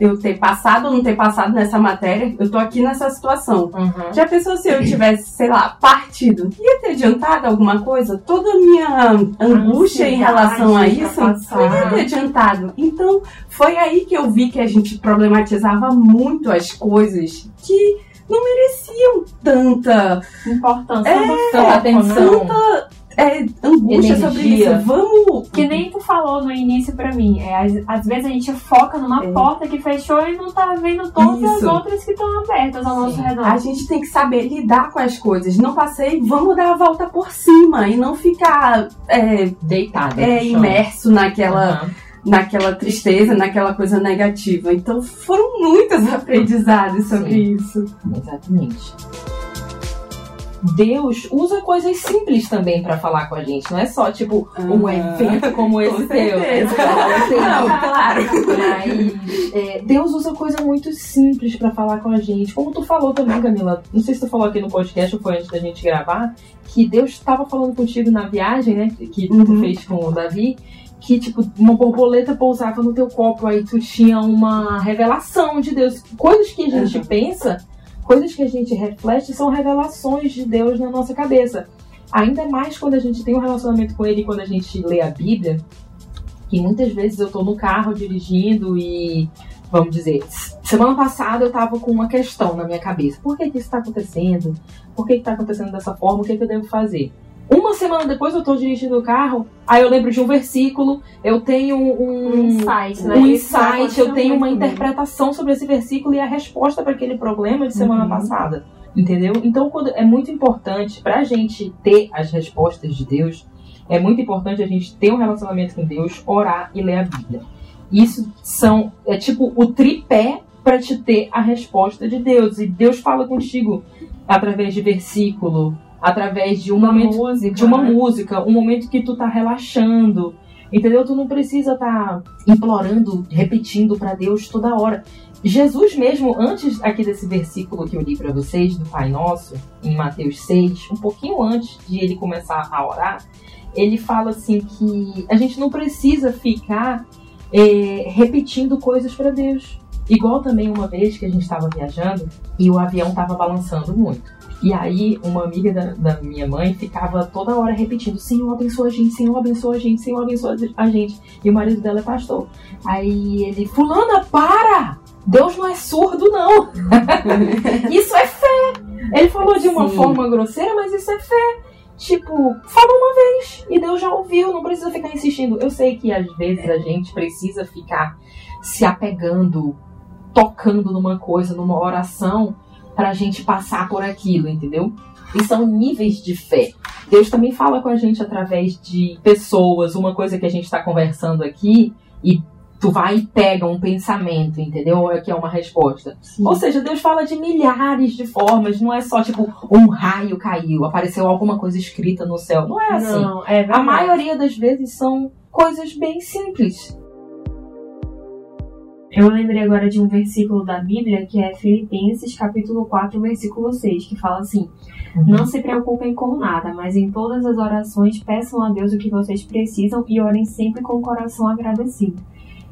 eu ter passado ou não ter passado nessa matéria? Eu tô aqui nessa situação. Uhum. Já pensou se eu tivesse, sei lá, partido? Ia ter adiantado alguma coisa? Toda a minha angústia em relação a isso ia ter adiantado. Então, foi aí que eu vi que a gente problematizava muito as coisas que não mereciam tanta Importância É, do Tanta foco, né? É, angústia sobre Energia. isso. Vamos. Que nem tu falou no início pra mim. É, às, às vezes a gente foca numa É. porta que fechou e não tá vendo todas as Isso. outras que estão abertas ao nosso Sim. redor. A gente tem que saber lidar com as coisas. Não passei, vamos dar a volta por cima e não ficar é, Deitada. é, imerso naquela, Uhum. naquela tristeza, naquela coisa negativa. Então foram muitos aprendizados sobre Sim. isso. Exatamente. Deus usa coisas simples também pra falar com a gente, não é só tipo um Aham. evento como esse teu. Não, claro. Mas é, Deus usa coisa muito simples pra falar com a gente. Como tu falou também, Camila, não sei se tu falou aqui no podcast ou foi antes da gente gravar, que Deus estava falando contigo na viagem, né? Que tu Uhum. fez com o Davi. Que, tipo, uma borboleta pousava no teu copo, aí tu tinha uma revelação de Deus. Coisas que a gente Uhum. pensa, coisas que a gente reflete, são revelações de Deus na nossa cabeça. Ainda mais quando a gente tem um relacionamento com Ele, quando a gente lê a Bíblia, que muitas vezes eu tô no carro dirigindo e, vamos dizer, semana passada eu tava com uma questão na minha cabeça. Por que, que isso tá acontecendo? Por que, que tá acontecendo dessa forma? O que, que eu devo fazer? Uma semana depois eu tô dirigindo o carro, aí eu lembro de um versículo, eu tenho um, Um insight, né? um insight, eu tenho uma interpretação sobre esse versículo e a resposta para aquele problema de semana Uhum. passada. Entendeu? Então, quando é muito importante para a gente ter as respostas de Deus, é muito importante a gente ter um relacionamento com Deus, orar e ler a Bíblia. Isso são é tipo o tripé para te ter a resposta de Deus. E Deus fala contigo através de versículo, através de um Uma momento música, de uma né? música, um momento que tu tá relaxando. Entendeu? Tu não precisa estar implorando, repetindo para Deus toda hora. Jesus mesmo, antes aqui desse versículo que eu li para vocês, do Pai Nosso, em Mateus 6, um pouquinho antes de ele começar a orar, ele fala assim que a gente não precisa ficar é, repetindo coisas para Deus. Igual também uma vez que a gente estava viajando e o avião estava balançando muito. E aí, uma amiga da, da minha mãe ficava toda hora repetindo: Senhor, abençoa a gente, Senhor, abençoa a gente, Senhor, abençoa a gente. E o marido dela é pastor. Aí ele: Fulana, para! Deus não é surdo, não. isso é fé. Ele falou de uma Sim. forma grosseira, mas isso é fé. Tipo, falou uma vez e Deus já ouviu, não precisa ficar insistindo. Eu sei que às vezes a gente precisa ficar se apegando, tocando numa coisa, numa oração, pra gente passar por aquilo, entendeu? E são níveis de fé. Deus também fala com a gente através de pessoas, uma coisa que a gente está conversando aqui, e tu vai e pega um pensamento, entendeu? Que é uma resposta. Ou seja, Deus fala de milhares de formas, não é só tipo um raio caiu, apareceu alguma coisa escrita no céu. Não é assim. Não, é A maioria das vezes são coisas bem simples. Eu lembrei agora de um versículo da Bíblia que é Filipenses capítulo 4, versículo 6, que fala assim: Não se preocupem com nada, mas em todas as orações peçam a Deus o que vocês precisam e orem sempre com o coração agradecido.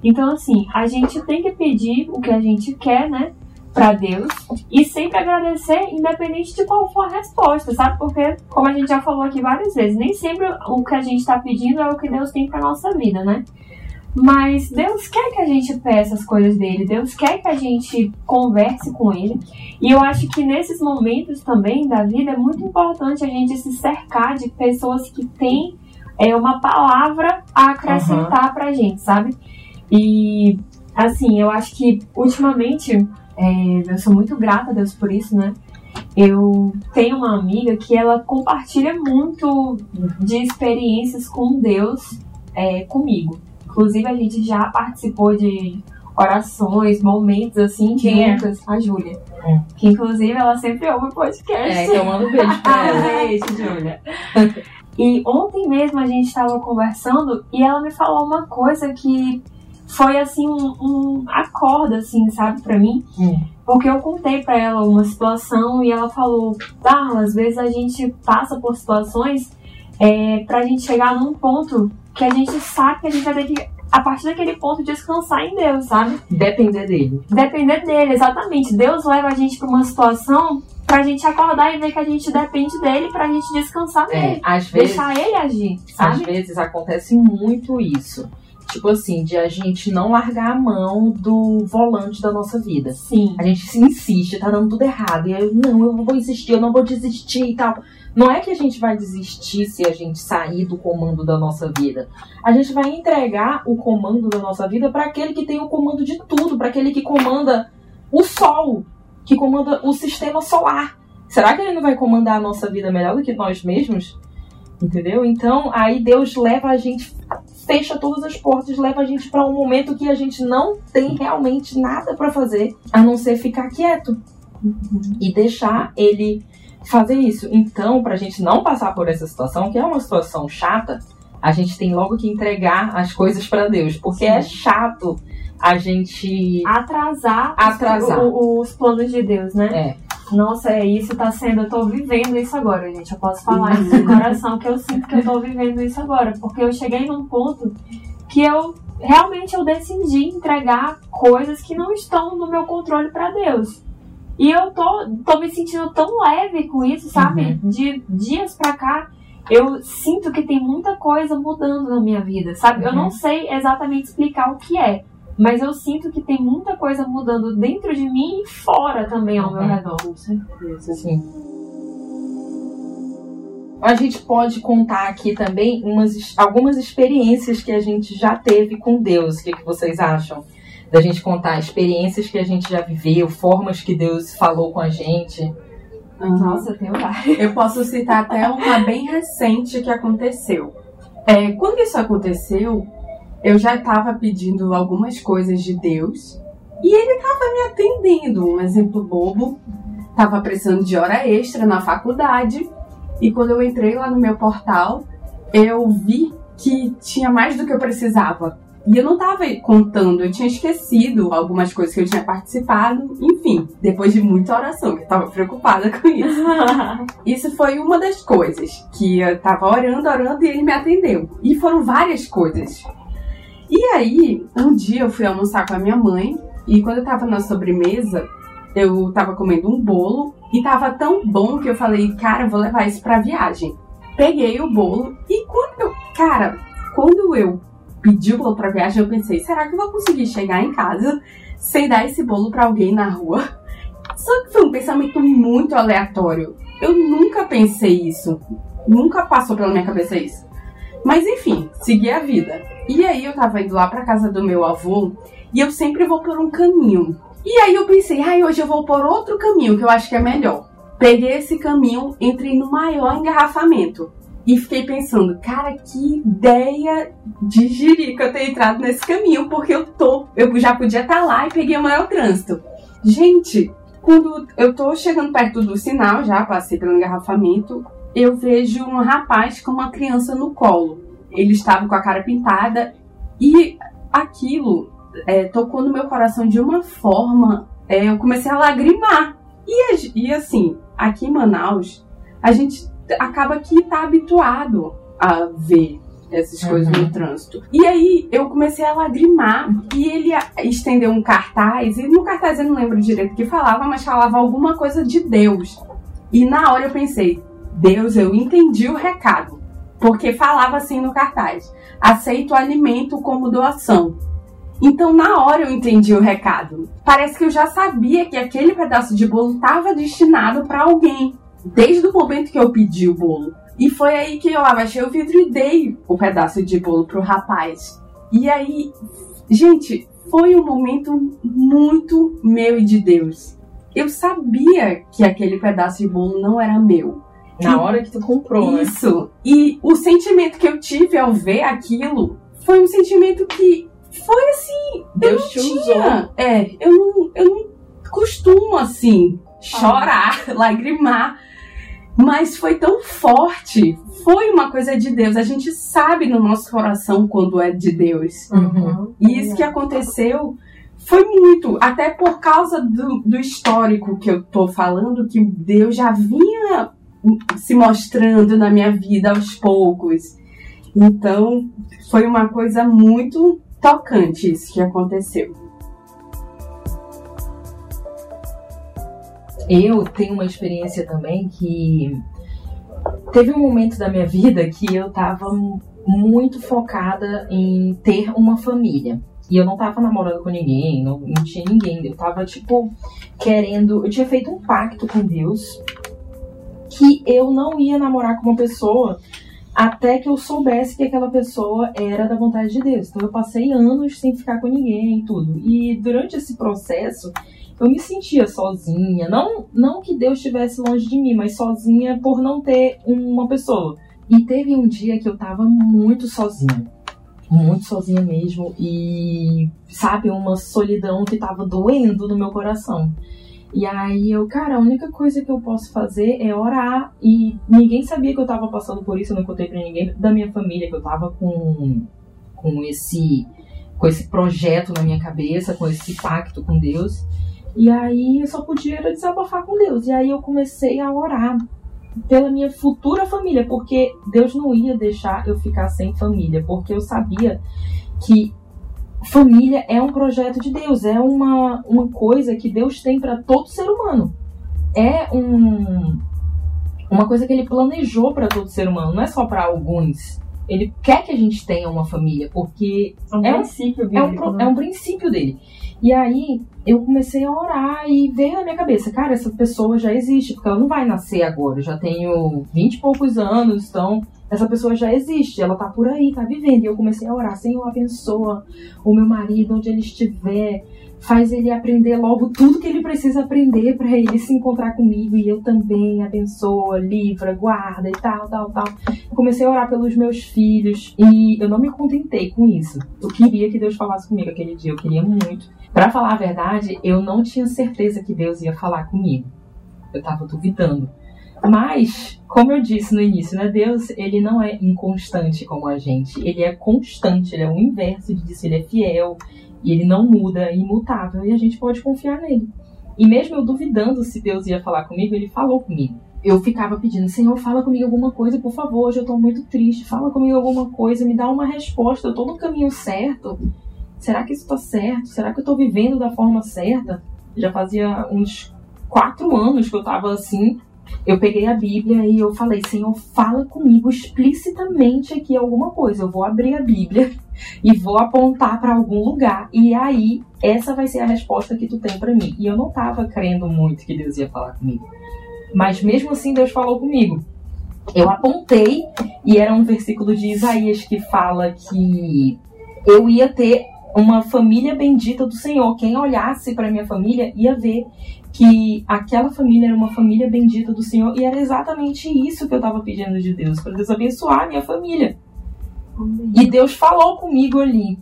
Então, assim, a gente tem que pedir o que a gente quer, né? Pra Deus e sempre agradecer, independente de qual for a resposta, sabe? Porque, como a gente já falou aqui várias vezes, nem sempre o que a gente tá pedindo é o que Deus tem pra nossa vida, né? Mas Deus quer que a gente peça as coisas dele, Deus quer que a gente converse com ele. E eu acho que nesses momentos também da vida é muito importante a gente se cercar de pessoas que têm é, uma palavra a acrescentar pra gente, sabe? E assim, eu acho que ultimamente é, eu sou muito grata a Deus por isso, né? Eu tenho uma amiga que ela compartilha muito de experiências com Deus é, comigo. Inclusive, a gente já participou de orações, momentos assim, Quem é? juntas. A Júlia. Hum. Que inclusive ela sempre ouve o podcast. É, então manda um beijo pra ela. Beijo, Júlia. E ontem mesmo a gente estava conversando e ela me falou uma coisa que foi assim um, um acordo, assim, sabe, pra mim. Hum. Porque eu contei pra ela uma situação e ela falou, tá, às vezes a gente passa por situações é, pra gente chegar num ponto que a gente sabe que a gente vai ter que, a partir daquele ponto, descansar em Deus, sabe? Depender dele. Depender dele, exatamente. Deus leva a gente pra uma situação pra gente acordar e ver que a gente depende dele pra gente descansar É, nele. às vezes, Deixar ele agir, às sabe? vezes acontece muito isso. Tipo assim, de a gente não largar a mão do volante da nossa vida. Sim. A gente se insiste, tá dando tudo errado. E eu, não, eu não vou insistir, eu não vou desistir e tal. Não é que a gente vai desistir se a gente sair do comando da nossa vida. A gente vai entregar o comando da nossa vida para aquele que tem o comando de tudo, para aquele que comanda o sol, que comanda o sistema solar. Será que ele não vai comandar a nossa vida melhor do que nós mesmos? Entendeu? Então, aí Deus leva a gente, fecha todas as portas, leva a gente para um momento que a gente não tem realmente nada para fazer, a não ser ficar quieto e deixar ele fazer isso. Então, pra gente não passar por essa situação, que é uma situação chata, a gente tem logo que entregar as coisas para Deus, porque é chato a gente atrasar, atrasar. Os, os, planos de Deus, né? É. Nossa, é isso tá sendo, eu tô vivendo isso agora, gente. Eu posso falar isso do coração que eu sinto que eu tô vivendo isso agora, porque eu cheguei num ponto que eu realmente eu decidi entregar coisas que não estão no meu controle para Deus. E eu tô, tô me sentindo tão leve com isso, sabe? Uhum. De dias pra cá, eu sinto que tem muita coisa mudando na minha vida, sabe? Uhum. Eu não uhum. sei exatamente explicar o que é, mas eu sinto que tem muita coisa mudando dentro de mim e fora também ao meu redor. Com certeza. Sim. A gente pode contar aqui também umas, algumas experiências que a gente já teve com Deus. O que, que vocês acham? Da gente contar experiências que a gente já viveu, formas que Deus falou com a gente. Nossa, tem várias. Eu posso citar até uma bem recente que aconteceu. É, quando isso aconteceu, eu já estava pedindo algumas coisas de Deus e ele estava me atendendo. Um exemplo bobo, estava precisando de hora extra na faculdade e quando eu entrei lá no meu portal, eu vi que tinha mais do que eu precisava. E eu não estava contando, eu tinha esquecido algumas coisas que eu tinha participado, enfim, depois de muita oração, que eu tava preocupada com isso. isso foi uma das coisas que eu tava orando, orando e ele me atendeu. E foram várias coisas. E aí, um dia eu fui almoçar com a minha mãe e quando eu tava na sobremesa, eu tava comendo um bolo e tava tão bom que eu falei, cara, eu vou levar isso pra viagem. Peguei o bolo e quando eu, cara, quando eu pedi o bolo pra viagem, eu pensei, será que eu vou conseguir chegar em casa sem dar esse bolo para alguém na rua? Só que foi um pensamento muito aleatório. Eu nunca pensei isso. Nunca passou pela minha cabeça isso. Mas enfim, segui a vida. E aí eu tava indo lá pra casa do meu avô e eu sempre vou por um caminho. E aí eu pensei, ai, hoje eu vou por outro caminho que eu acho que é melhor. Peguei esse caminho, entrei no maior engarrafamento. E fiquei pensando, cara, que ideia de jirica eu ter entrado nesse caminho, porque eu tô, eu já podia estar tá lá e peguei o maior trânsito. Gente, quando eu tô chegando perto do sinal, já passei pelo engarrafamento, eu vejo um rapaz com uma criança no colo. Ele estava com a cara pintada e aquilo é, tocou no meu coração de uma forma. É, eu comecei a lagrimar. E, e assim, aqui em Manaus, a gente acaba que tá habituado a ver essas coisas uhum. no trânsito. E aí eu comecei a lagrimar e ele estendeu um cartaz, e no cartaz eu não lembro direito o que falava, mas falava alguma coisa de Deus. E na hora eu pensei, Deus, eu entendi o recado. Porque falava assim no cartaz: aceito alimento como doação. Então, na hora eu entendi o recado. Parece que eu já sabia que aquele pedaço de bolo estava destinado para alguém, desde o momento que eu pedi o bolo. E foi aí que eu abaixei o vidro e dei o pedaço de bolo pro rapaz. E aí, gente, foi um momento muito meu e de Deus. Eu sabia que aquele pedaço de bolo não era meu. Na hora que tu comprou, né? Isso. Né? E o sentimento que eu tive ao ver aquilo foi um sentimento que foi assim. Deus te tinha. usou. É, eu não, eu não costumo assim chorar, ah. lagrimar. Mas foi tão forte, foi uma coisa de Deus. A gente sabe no nosso coração quando é de Deus. Uhum. E isso que aconteceu foi muito, até por causa do, do histórico que eu tô falando, que Deus já vinha se mostrando na minha vida aos poucos. Então, foi uma coisa muito tocante isso que aconteceu. Eu tenho uma experiência também que teve um momento da minha vida que eu tava muito focada em ter uma família. E eu não tava namorando com ninguém, não, não tinha ninguém. Eu tava, tipo, querendo. Eu tinha feito um pacto com Deus que eu não ia namorar com uma pessoa até que eu soubesse que aquela pessoa era da vontade de Deus. Então eu passei anos sem ficar com ninguém e tudo. E durante esse processo eu me sentia sozinha, não não que Deus estivesse longe de mim, mas sozinha por não ter uma pessoa. E teve um dia que eu tava muito sozinha. Muito sozinha mesmo e sabe, uma solidão que tava doendo no meu coração. E aí eu, cara, a única coisa que eu posso fazer é orar. E ninguém sabia que eu tava passando por isso, eu não contei pra ninguém da minha família, que eu tava com, com esse com esse projeto na minha cabeça, com esse pacto com Deus. E aí eu só podia desabafar com Deus. E aí eu comecei a orar pela minha futura família, porque Deus não ia deixar eu ficar sem família, porque eu sabia que família é um projeto de Deus, é uma, uma coisa que Deus tem para todo ser humano. É um, uma coisa que ele planejou para todo ser humano, não é só para alguns. Ele quer que a gente tenha uma família, porque é um, é princípio, é um, é um princípio dele. E aí eu comecei a orar e veio na minha cabeça, cara, essa pessoa já existe, porque ela não vai nascer agora. Eu já tenho vinte e poucos anos, então essa pessoa já existe, ela tá por aí, tá vivendo. E eu comecei a orar, Senhor, abençoa o meu marido onde ele estiver, faz ele aprender logo tudo que ele precisa aprender para ele se encontrar comigo e eu também abençoa, livra, guarda e tal, tal, tal. Eu comecei a orar pelos meus filhos e eu não me contentei com isso. Eu queria que Deus falasse comigo aquele dia, eu queria muito. Para falar a verdade, eu não tinha certeza que Deus ia falar comigo. Eu tava duvidando. Mas, como eu disse no início, né, Deus, ele não é inconstante como a gente. Ele é constante, ele é o inverso disso, ele é fiel, e ele não muda, é imutável, e a gente pode confiar nele. E mesmo eu duvidando se Deus ia falar comigo, ele falou comigo. Eu ficava pedindo, Senhor, fala comigo alguma coisa, por favor, hoje eu tô muito triste, fala comigo alguma coisa, me dá uma resposta, eu tô no caminho certo. Será que isso tá certo? Será que eu tô vivendo da forma certa? Já fazia uns quatro anos que eu tava assim, eu peguei a Bíblia e eu falei, Senhor, fala comigo explicitamente aqui alguma coisa. Eu vou abrir a Bíblia e vou apontar para algum lugar. E aí, essa vai ser a resposta que tu tem para mim. E eu não estava crendo muito que Deus ia falar comigo. Mas mesmo assim, Deus falou comigo. Eu apontei e era um versículo de Isaías que fala que eu ia ter uma família bendita do Senhor. Quem olhasse para minha família ia ver que aquela família era uma família bendita do Senhor e era exatamente isso que eu estava pedindo de Deus, para Deus abençoar a minha família. E Deus falou comigo ali.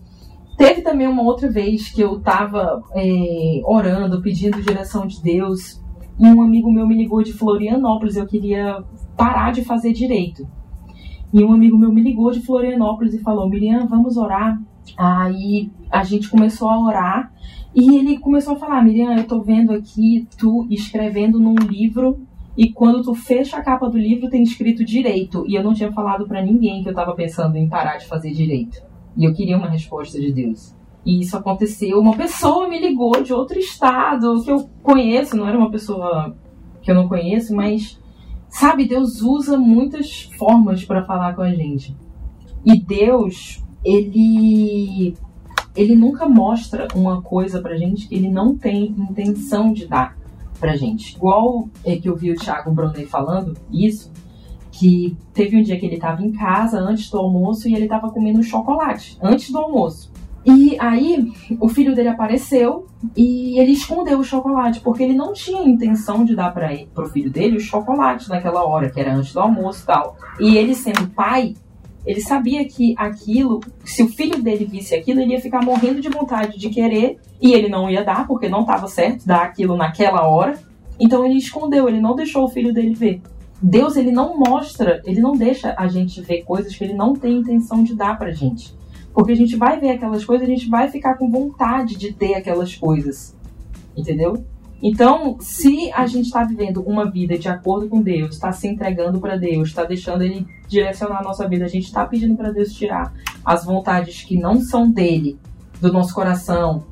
Teve também uma outra vez que eu estava é, orando, pedindo direção de Deus, e um amigo meu me ligou de Florianópolis, eu queria parar de fazer direito. E um amigo meu me ligou de Florianópolis e falou: Miriam, vamos orar. Aí a gente começou a orar e ele começou a falar: Miriam, eu tô vendo aqui tu escrevendo num livro e quando tu fecha a capa do livro tem escrito direito. E eu não tinha falado para ninguém que eu tava pensando em parar de fazer direito. E eu queria uma resposta de Deus. E isso aconteceu. Uma pessoa me ligou de outro estado que eu conheço, não era uma pessoa que eu não conheço, mas sabe, Deus usa muitas formas para falar com a gente. E Deus, ele ele nunca mostra uma coisa pra gente que ele não tem intenção de dar pra gente. Igual é que eu vi o Thiago Brunet falando isso, que teve um dia que ele estava em casa antes do almoço e ele estava comendo chocolate antes do almoço. E aí o filho dele apareceu e ele escondeu o chocolate porque ele não tinha intenção de dar para o filho dele o chocolate naquela hora, que era antes do almoço e tal. E ele sendo pai, ele sabia que aquilo, se o filho dele visse aquilo, ele ia ficar morrendo de vontade de querer e ele não ia dar, porque não estava certo dar aquilo naquela hora. Então ele escondeu, ele não deixou o filho dele ver. Deus, ele não mostra, ele não deixa a gente ver coisas que ele não tem intenção de dar pra gente. Porque a gente vai ver aquelas coisas, a gente vai ficar com vontade de ter aquelas coisas. Entendeu? Então, se a gente está vivendo uma vida de acordo com Deus, está se entregando para Deus, está deixando Ele direcionar a nossa vida, a gente está pedindo para Deus tirar as vontades que não são dele do nosso coração,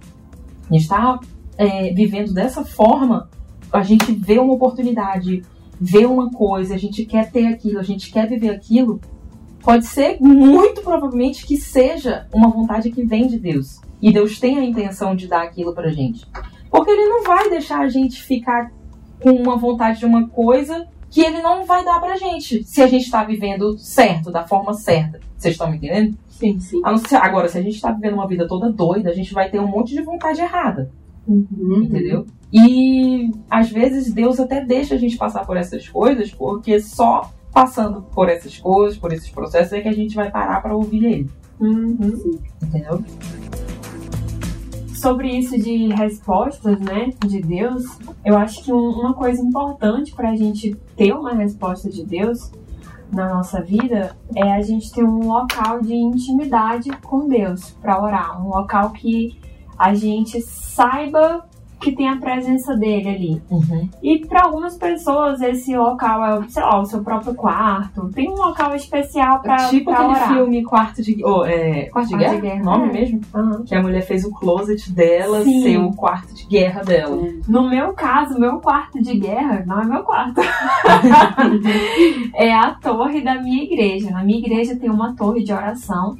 a gente está é, vivendo dessa forma, a gente vê uma oportunidade, vê uma coisa, a gente quer ter aquilo, a gente quer viver aquilo, pode ser muito provavelmente que seja uma vontade que vem de Deus. E Deus tem a intenção de dar aquilo pra gente. Porque ele não vai deixar a gente ficar com uma vontade de uma coisa que ele não vai dar pra gente, se a gente tá vivendo certo, da forma certa. Vocês estão me entendendo? Sim, sim. Agora, se a gente tá vivendo uma vida toda doida, a gente vai ter um monte de vontade errada. Uhum. Entendeu? E às vezes Deus até deixa a gente passar por essas coisas, porque só passando por essas coisas, por esses processos, é que a gente vai parar para ouvir Ele. Uhum. Entendeu? Sobre isso de respostas, né, de Deus, eu acho que um, uma coisa importante para a gente ter uma resposta de Deus na nossa vida é a gente ter um local de intimidade com Deus para orar, um local que a gente saiba que tem a presença dele ali. Uhum. E para algumas pessoas esse local é, sei lá, o seu próprio quarto. Tem um local especial para tipo pra aquele orar. filme Quarto de, oh, é, Quarto de Quarto Guerra, de Guerra, nome é. mesmo? Aham. Que a mulher fez o closet dela Sim. ser o quarto de guerra dela. No meu caso, meu quarto de guerra não é meu quarto. é a torre da minha igreja. Na minha igreja tem uma torre de oração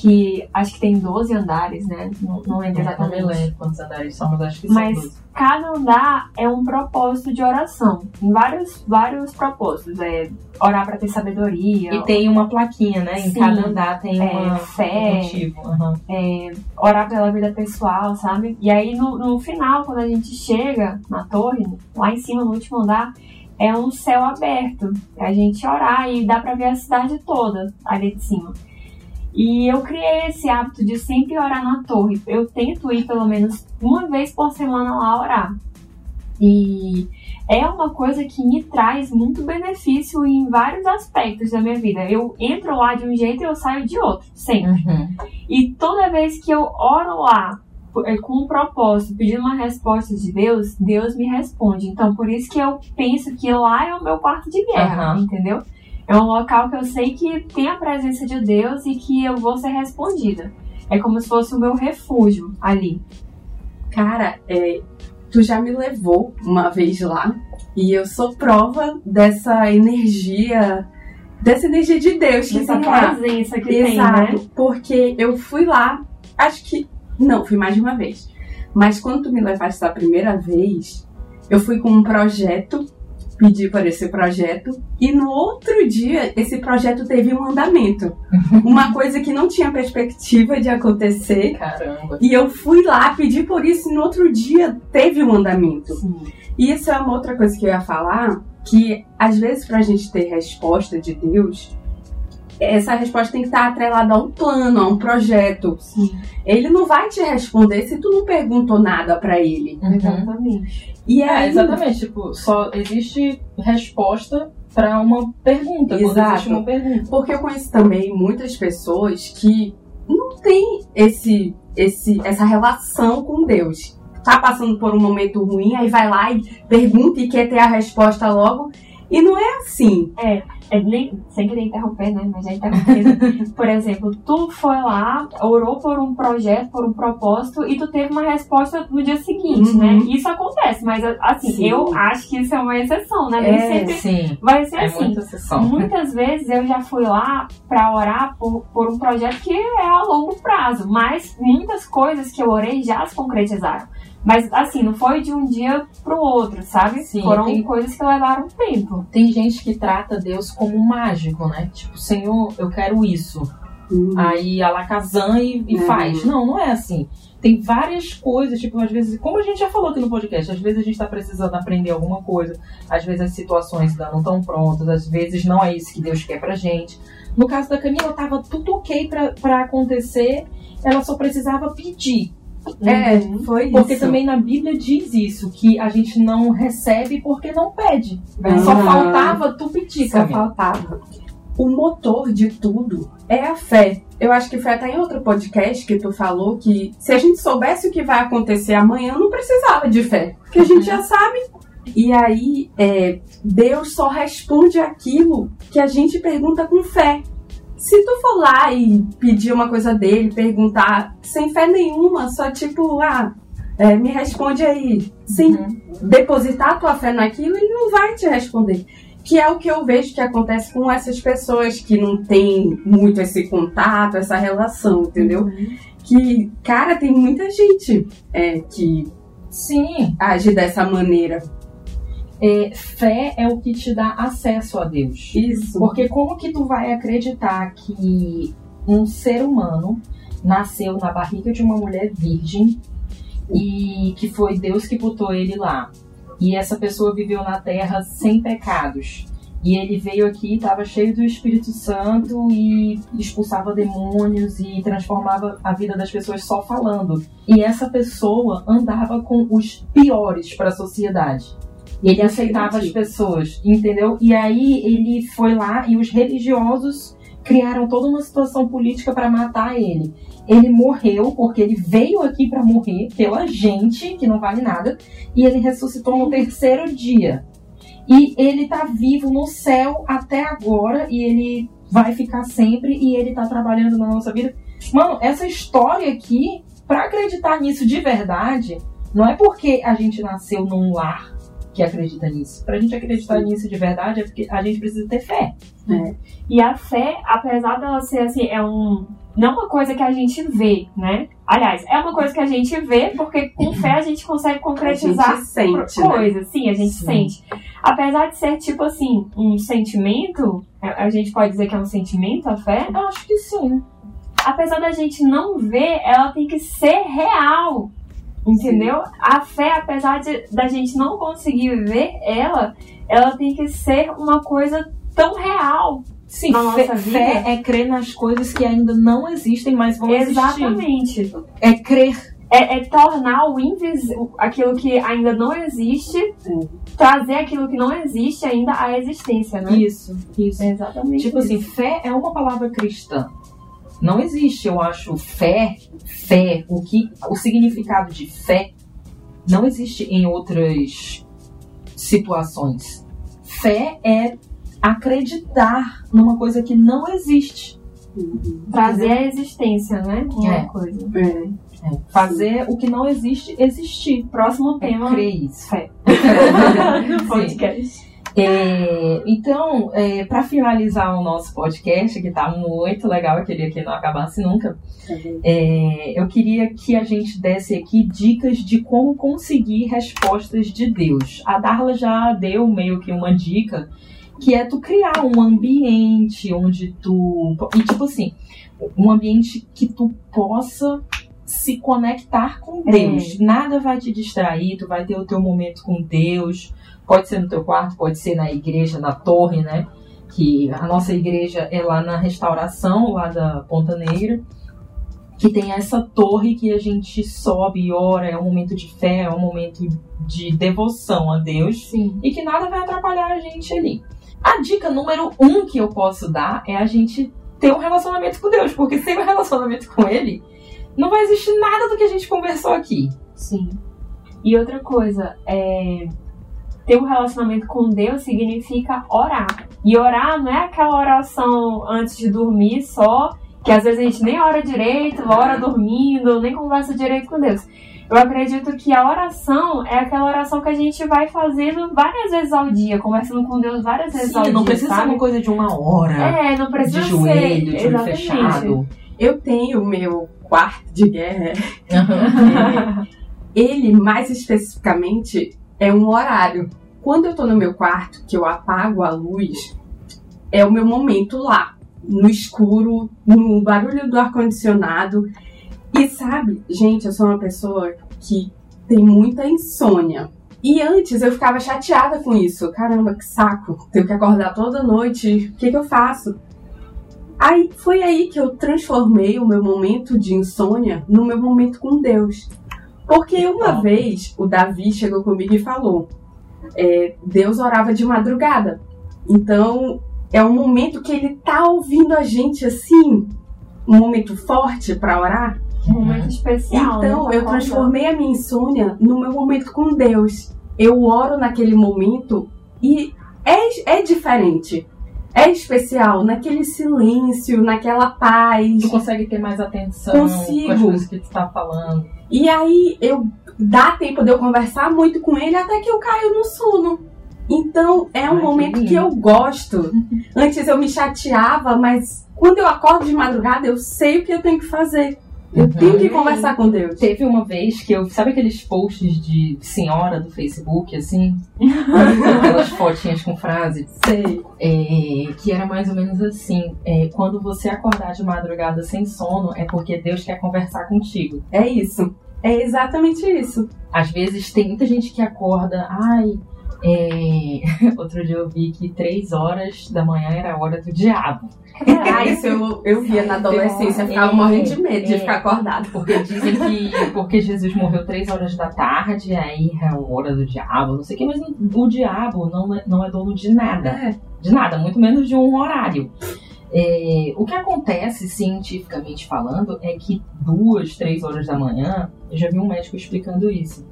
que acho que tem 12 andares, né? Não, não lembro não exatamente. me lembro quantos andares são, mas acho que Mas- são 12. Cada andar é um propósito de oração. Tem vários, vários propósitos. É orar para ter sabedoria, E tem uma plaquinha, né? Em Sim. cada andar tem É, uma, fé. um motivo. Aham. orar pela vida pessoal, sabe? E aí no, no final, quando a gente chega na torre, lá em cima, no último andar, é um céu aberto. A gente orar e dá pra ver a cidade toda ali de cima. E eu criei esse hábito de sempre orar na torre. Eu tento ir pelo menos uma vez por semana lá orar. E é uma coisa que me traz muito benefício em vários aspectos da minha vida. Eu entro lá de um jeito e eu saio de outro, sempre. Uhum. E toda vez que eu oro lá é, com um propósito, pedindo uma resposta de Deus, Deus me responde. Então, por isso que eu penso que lá é o meu quarto de guerra, Aham. entendeu? É um local que eu sei que tem a presença de Deus e que eu vou ser respondida. É como se fosse o meu refúgio ali. Cara, é, tu já me levou uma vez lá e eu sou prova dessa energia, dessa energia de Deus que Essa tem lá. presença que Exato, tem, né? porque eu fui lá, acho que não, fui mais de uma vez. Mas quando tu me levaste da primeira vez, eu fui com um projeto, pedi por esse projeto, e no outro dia esse projeto teve um andamento. Uma coisa que não tinha perspectiva de acontecer. Caramba. E eu fui lá, pedi por isso, e no outro dia teve um andamento. Sim. E isso é uma outra coisa que eu ia falar, que às vezes pra gente ter resposta de Deus, essa resposta tem que estar atrelada a um plano, a um projeto. Sim, Ele não vai te responder se tu não perguntou nada pra ele. Uhum. exatamente. E É, aí, exatamente. Tipo, só existe resposta pra uma pergunta. Quando Exato. existe uma pergunta. porque eu conheço também muitas pessoas que não têm esse, esse, essa relação com Deus. Tá passando por um momento ruim, aí vai lá e pergunta e quer ter a resposta logo. E não é assim. É, nem, sem querer interromper, né? Mas já interrompendo. por exemplo, tu foi lá, orou por um projeto, por um propósito, e tu teve uma resposta no dia seguinte, Uhum. né? Isso acontece, mas assim, Sim. eu acho que isso é uma exceção, né? Nem É, sempre Sim. vai ser É assim. muita. Muitas vezes eu já fui lá pra orar por, por um projeto que é a longo prazo, mas muitas coisas que eu orei já se concretizaram. Mas assim, não foi de um dia pro outro, sabe? Sim, Foram tem- coisas que levaram tempo. Tem gente que trata Deus como um mágico, né? Tipo, Senhor, eu quero isso. Aí Alakazam e, e Uhum. faz. Não, não é assim. Tem várias coisas, tipo, às vezes, como a gente já falou aqui no podcast, às vezes a gente tá precisando aprender alguma coisa, às vezes as situações ainda não estão prontas, às vezes não é isso que Deus quer pra gente. No caso da Camila, tava tudo ok pra, pra acontecer, ela só precisava pedir. É, Uhum. foi Porque isso. também na Bíblia diz isso, que a gente não recebe porque não pede. Ah. Só faltava tu pedir, Só Camila. faltava. O motor de tudo é a fé. Eu acho que foi até em outro podcast que tu falou que se a gente soubesse o que vai acontecer amanhã, não precisava de fé. Porque a gente já sabe. E aí, é, Deus só responde aquilo que a gente pergunta com fé. Se tu for lá e pedir uma coisa dele, perguntar sem fé nenhuma, só tipo, ah, é, me responde aí, sem Uhum. depositar tua fé naquilo, ele não vai te responder. Que é o que eu vejo que acontece com essas pessoas que não têm muito esse contato, essa relação, entendeu? Uhum. Que, cara, tem muita gente é, que Sim, age dessa maneira. É, fé é o que te dá acesso a Deus. Isso. Porque como que tu vai acreditar que um ser humano nasceu na barriga de uma mulher virgem e que foi Deus que botou ele lá? E essa pessoa viveu na terra sem pecados. E ele veio aqui, estava cheio do Espírito Santo e expulsava demônios e transformava a vida das pessoas só falando. E essa pessoa andava com os piores para a sociedade. E ele aceitava as pessoas, entendeu? E aí ele foi lá e os religiosos criaram toda uma situação política para matar ele. Ele morreu porque ele veio aqui para morrer pela gente, que não vale nada, e ele ressuscitou no terceiro dia. E ele tá vivo no céu até agora e ele vai ficar sempre e ele tá trabalhando na nossa vida. Mano, essa história aqui, para acreditar nisso de verdade, não é porque a gente nasceu num lar que acredita nisso. Pra gente acreditar nisso de verdade é porque a gente precisa ter fé. É. E a fé, apesar dela ser assim, é um não uma coisa que a gente vê, né? Aliás, é uma coisa que a gente vê porque com fé a gente consegue concretizar a gente sente, coisas. Né? Sim, a gente Sim. sente. Apesar de ser tipo assim, um sentimento, a gente pode dizer que é um sentimento a fé? Eu acho que sim. Apesar da gente não ver, ela tem que ser real. Entendeu? Sim. A fé, apesar de, da gente não conseguir ver ela, ela tem que ser uma coisa tão real Sim, fé, fé, é crer nas coisas que ainda não existem, mas vão Exatamente. existir. É crer. É, é tornar o invisível, aquilo que ainda não existe, Sim. trazer aquilo que não existe ainda à existência, né? Isso, isso. É exatamente. Tipo assim, isso. assim, fé é uma palavra cristã. Não existe, eu acho, fé, fé, o que o significado de fé não existe em outras situações. Fé é acreditar numa coisa que não existe. Trazer a existência, né? Uma é. coisa. É. É. Fazer Sim. o que não existe existir. Próximo é tema. Crer isso. Fé. podcast. É, então, é, para finalizar o nosso podcast, que está muito legal, eu queria que não acabasse nunca, é, eu queria que a gente desse aqui dicas de como conseguir respostas de Deus. A Darla já deu meio que uma dica que é tu criar um ambiente onde tu. E tipo assim, um ambiente que tu possa se conectar com é. Deus. Nada vai te distrair, tu vai ter o teu momento com Deus. Pode ser no teu quarto, pode ser na igreja, na torre, né? Que a nossa igreja é lá na restauração, lá da Ponta Negra que tem essa torre que a gente sobe e ora, é um momento de fé, é um momento de devoção a Deus Sim. e que nada vai atrapalhar a gente ali. A dica número um que eu posso dar é a gente ter um relacionamento com Deus, porque sem um relacionamento com Ele, não vai existir nada do que a gente conversou aqui. Sim. E outra coisa, é, ter um relacionamento com Deus significa orar. E orar não é aquela oração antes de dormir só, que às vezes a gente nem ora direito, ora dormindo, nem conversa direito com Deus. Eu acredito que a oração é aquela oração que a gente vai fazendo várias vezes ao dia, conversando com Deus várias vezes Sim, ao dia. Não precisa sabe? ser uma coisa de uma hora. É, não precisa de joelho, ser. de olho fechado. Eu tenho o meu quarto de guerra. Uhum. ele, mais especificamente, é um horário. Quando eu tô no meu quarto, que eu apago a luz, é o meu momento lá, no escuro, no barulho do ar-condicionado. E sabe, gente, eu sou uma pessoa que tem muita insônia. E antes eu ficava chateada com isso. Caramba, que saco. Tenho que acordar toda noite. O que, que eu faço? Aí foi aí que eu transformei o meu momento de insônia no meu momento com Deus. Porque uma vez o Davi chegou comigo e falou: é, Deus orava de madrugada. Então é um momento que ele tá ouvindo a gente assim, um momento forte para orar. Um momento especial. Né, então, né, eu transformei a minha insônia no meu momento com Deus. Eu oro naquele momento e é, é diferente. É especial naquele silêncio, naquela paz. Tu consegue ter mais atenção Consigo. com as coisas que tu tá falando. E aí eu dá tempo de eu conversar muito com ele até que eu caio no sono. Então é um Ai, momento que, que, eu gosto. Antes eu me chateava, mas quando eu acordo de madrugada eu sei o que eu tenho que fazer. Eu uhum. tenho que conversar com Deus. Teve uma vez que eu. Sabe aqueles posts de senhora do Facebook, assim? Aquelas fotinhas com frase? Sei. É, que era mais ou menos assim: é, quando você acordar de madrugada sem sono, é porque Deus quer conversar contigo. É isso. É exatamente isso. Às vezes tem muita gente que acorda, ai, É... Outro dia eu vi que três horas da manhã era a hora do diabo. Ah, isso eu, eu via na adolescência, eu ficava É, morrendo de medo de é. ficar acordado. Porque dizem que porque Jesus morreu três horas da tarde, aí é a hora do diabo, não sei o que, mas o diabo não é, não é dono de nada. É. De nada, muito menos de um horário. É, o que acontece, cientificamente falando, é que duas, três horas da manhã, eu já vi um médico explicando isso,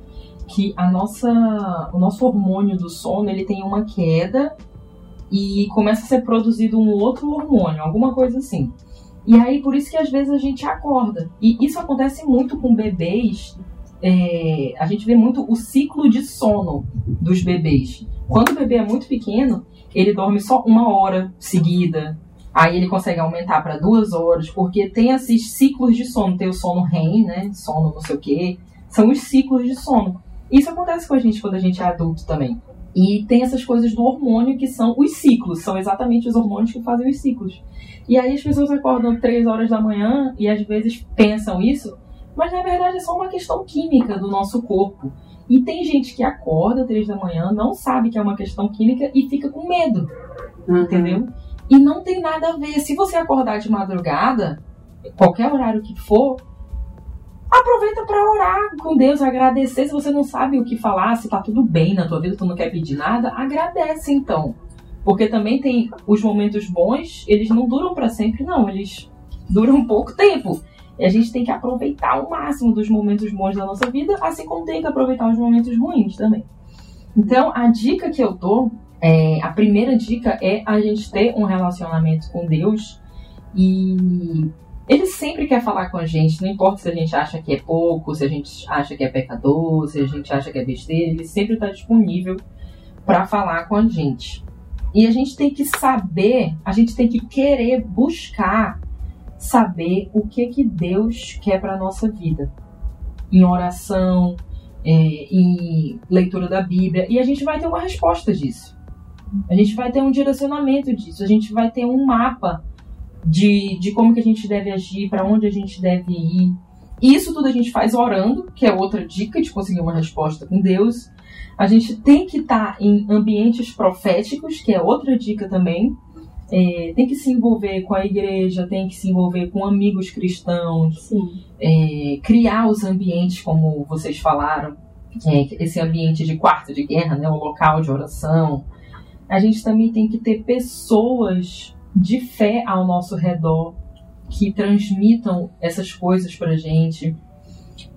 que a nossa, o nosso hormônio do sono ele tem uma queda e começa a ser produzido um outro hormônio, alguma coisa assim. E aí, por isso que às vezes a gente acorda. E isso acontece muito com bebês. é, a gente vê muito o ciclo de sono dos bebês. Quando o bebê é muito pequeno, ele dorme só uma hora seguida. Aí ele consegue aumentar para duas horas, porque tem esses ciclos de sono. Tem o sono REM, né? Sono não sei o quê. São os ciclos de sono. Isso acontece com a gente quando a gente é adulto também. E tem essas coisas do hormônio que são os ciclos. São exatamente os hormônios que fazem os ciclos. E aí as pessoas acordam três horas da manhã e às vezes pensam isso, mas na verdade é só uma questão química do nosso corpo. E tem gente que acorda três da manhã, não sabe que é uma questão química e fica com medo, entendeu? E não tem nada a ver. Se você acordar de madrugada, qualquer horário que for, aproveita para orar com Deus, agradecer. Se você não sabe o que falar, se tá tudo bem na tua vida, tu não quer pedir nada, agradece então. Porque também tem os momentos bons, eles não duram para sempre, não. Eles duram pouco tempo. E a gente tem que aproveitar o máximo dos momentos bons da nossa vida, assim como tem que aproveitar os momentos ruins também. Então, a dica que eu dou, é, a primeira dica é a gente ter um relacionamento com Deus e ele sempre quer falar com a gente, não importa se a gente acha que é pouco, se a gente acha que é pecador, se a gente acha que é besteira, ele sempre está disponível para falar com a gente. E a gente tem que saber, a gente tem que querer buscar saber o que que Deus quer para nossa vida. Em oração, é, em leitura da Bíblia, e a gente vai ter uma resposta disso. A gente vai ter um direcionamento disso, a gente vai ter um mapa de, de como que a gente deve agir, para onde a gente deve ir. E isso tudo a gente faz orando, que é outra dica de conseguir uma resposta com Deus. A gente tem que estar em ambientes proféticos, que é outra dica também. É, tem que se envolver com a igreja, tem que se envolver com amigos cristãos, é, criar os ambientes, como vocês falaram, é, esse ambiente de quarto de guerra, né, o local de oração. A gente também tem que ter pessoas de fé ao nosso redor que transmitam essas coisas pra gente.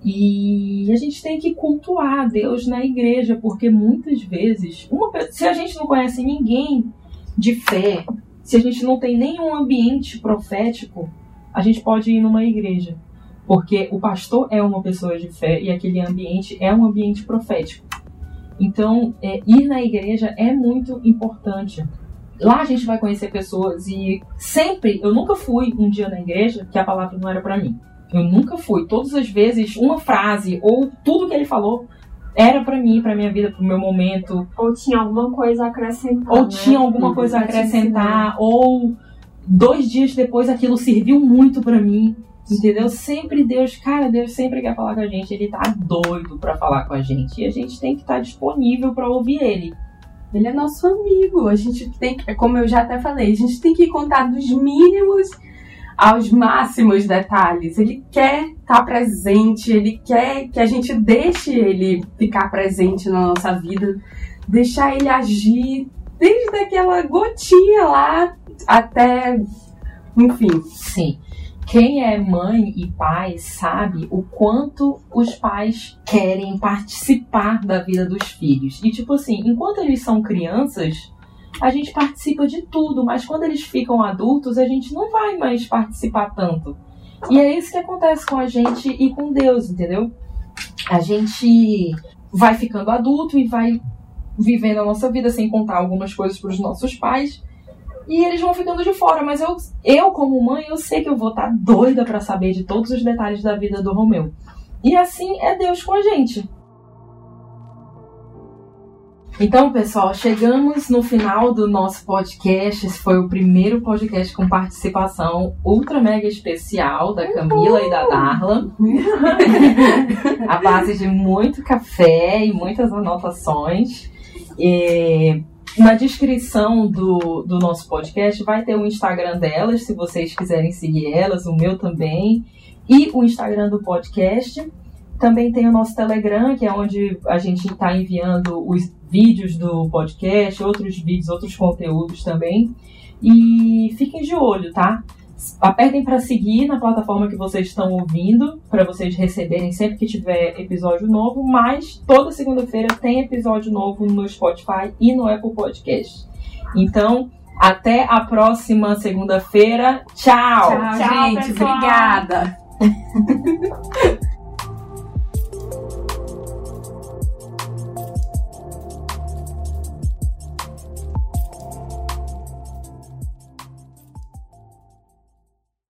E a gente tem que cultuar Deus na igreja, porque muitas vezes, uma, se a gente não conhece ninguém de fé, se a gente não tem nenhum ambiente profético, a gente pode ir numa igreja. Porque o pastor é uma pessoa de fé e aquele ambiente é um ambiente profético. Então, é, ir na igreja é muito importante. Lá a gente vai conhecer pessoas e sempre, eu nunca fui um dia na igreja que a palavra não era pra mim. Eu nunca fui. Todas as vezes, uma frase ou tudo que ele falou era pra mim, pra minha vida, pro meu momento, Ou tinha alguma coisa a acrescentar. ou né? tinha alguma coisa a acrescentar, ou dois dias depois aquilo serviu muito pra mim. Entendeu? Sempre Deus, cara, Deus sempre quer falar com a gente, ele tá doido pra falar com a gente. E a gente tem que estar disponível pra ouvir ele. Ele é nosso amigo. A gente tem que, como eu já até falei, a gente tem que contar dos mínimos aos máximos detalhes. Ele quer estar presente, ele quer que a gente deixe ele ficar presente na nossa vida, deixar ele agir desde aquela gotinha lá até, enfim. Sim. Quem é mãe e pai sabe o quanto os pais querem participar da vida dos filhos. E, tipo assim, enquanto eles são crianças, a gente participa de tudo, mas quando eles ficam adultos, a gente não vai mais participar tanto. E é isso que acontece com a gente e com Deus, entendeu? A gente vai ficando adulto e vai vivendo a nossa vida sem contar algumas coisas para os nossos pais e eles vão ficando de fora. Mas eu, eu como mãe, eu sei que eu vou estar doida para saber de todos os detalhes da vida do Romeu. E assim é Deus com a gente. Então, pessoal, chegamos no final do nosso podcast. Esse foi o primeiro podcast com participação ultra mega especial da Camila e da Darla. a base de muito café e muitas anotações. É, na descrição do, do nosso podcast vai ter o Instagram delas, se vocês quiserem seguir elas, o meu também, e o Instagram do podcast. Também tem o nosso Telegram, que é onde a gente está enviando os vídeos do podcast, outros vídeos, outros conteúdos também. E fiquem de olho, tá? Apertem para seguir na plataforma que vocês estão ouvindo, para vocês receberem sempre que tiver episódio novo. Mas toda segunda-feira tem episódio novo no Spotify e no Apple Podcast. Então, até a próxima segunda-feira. Tchau! Tchau, Tchau, gente. pessoal. Obrigada.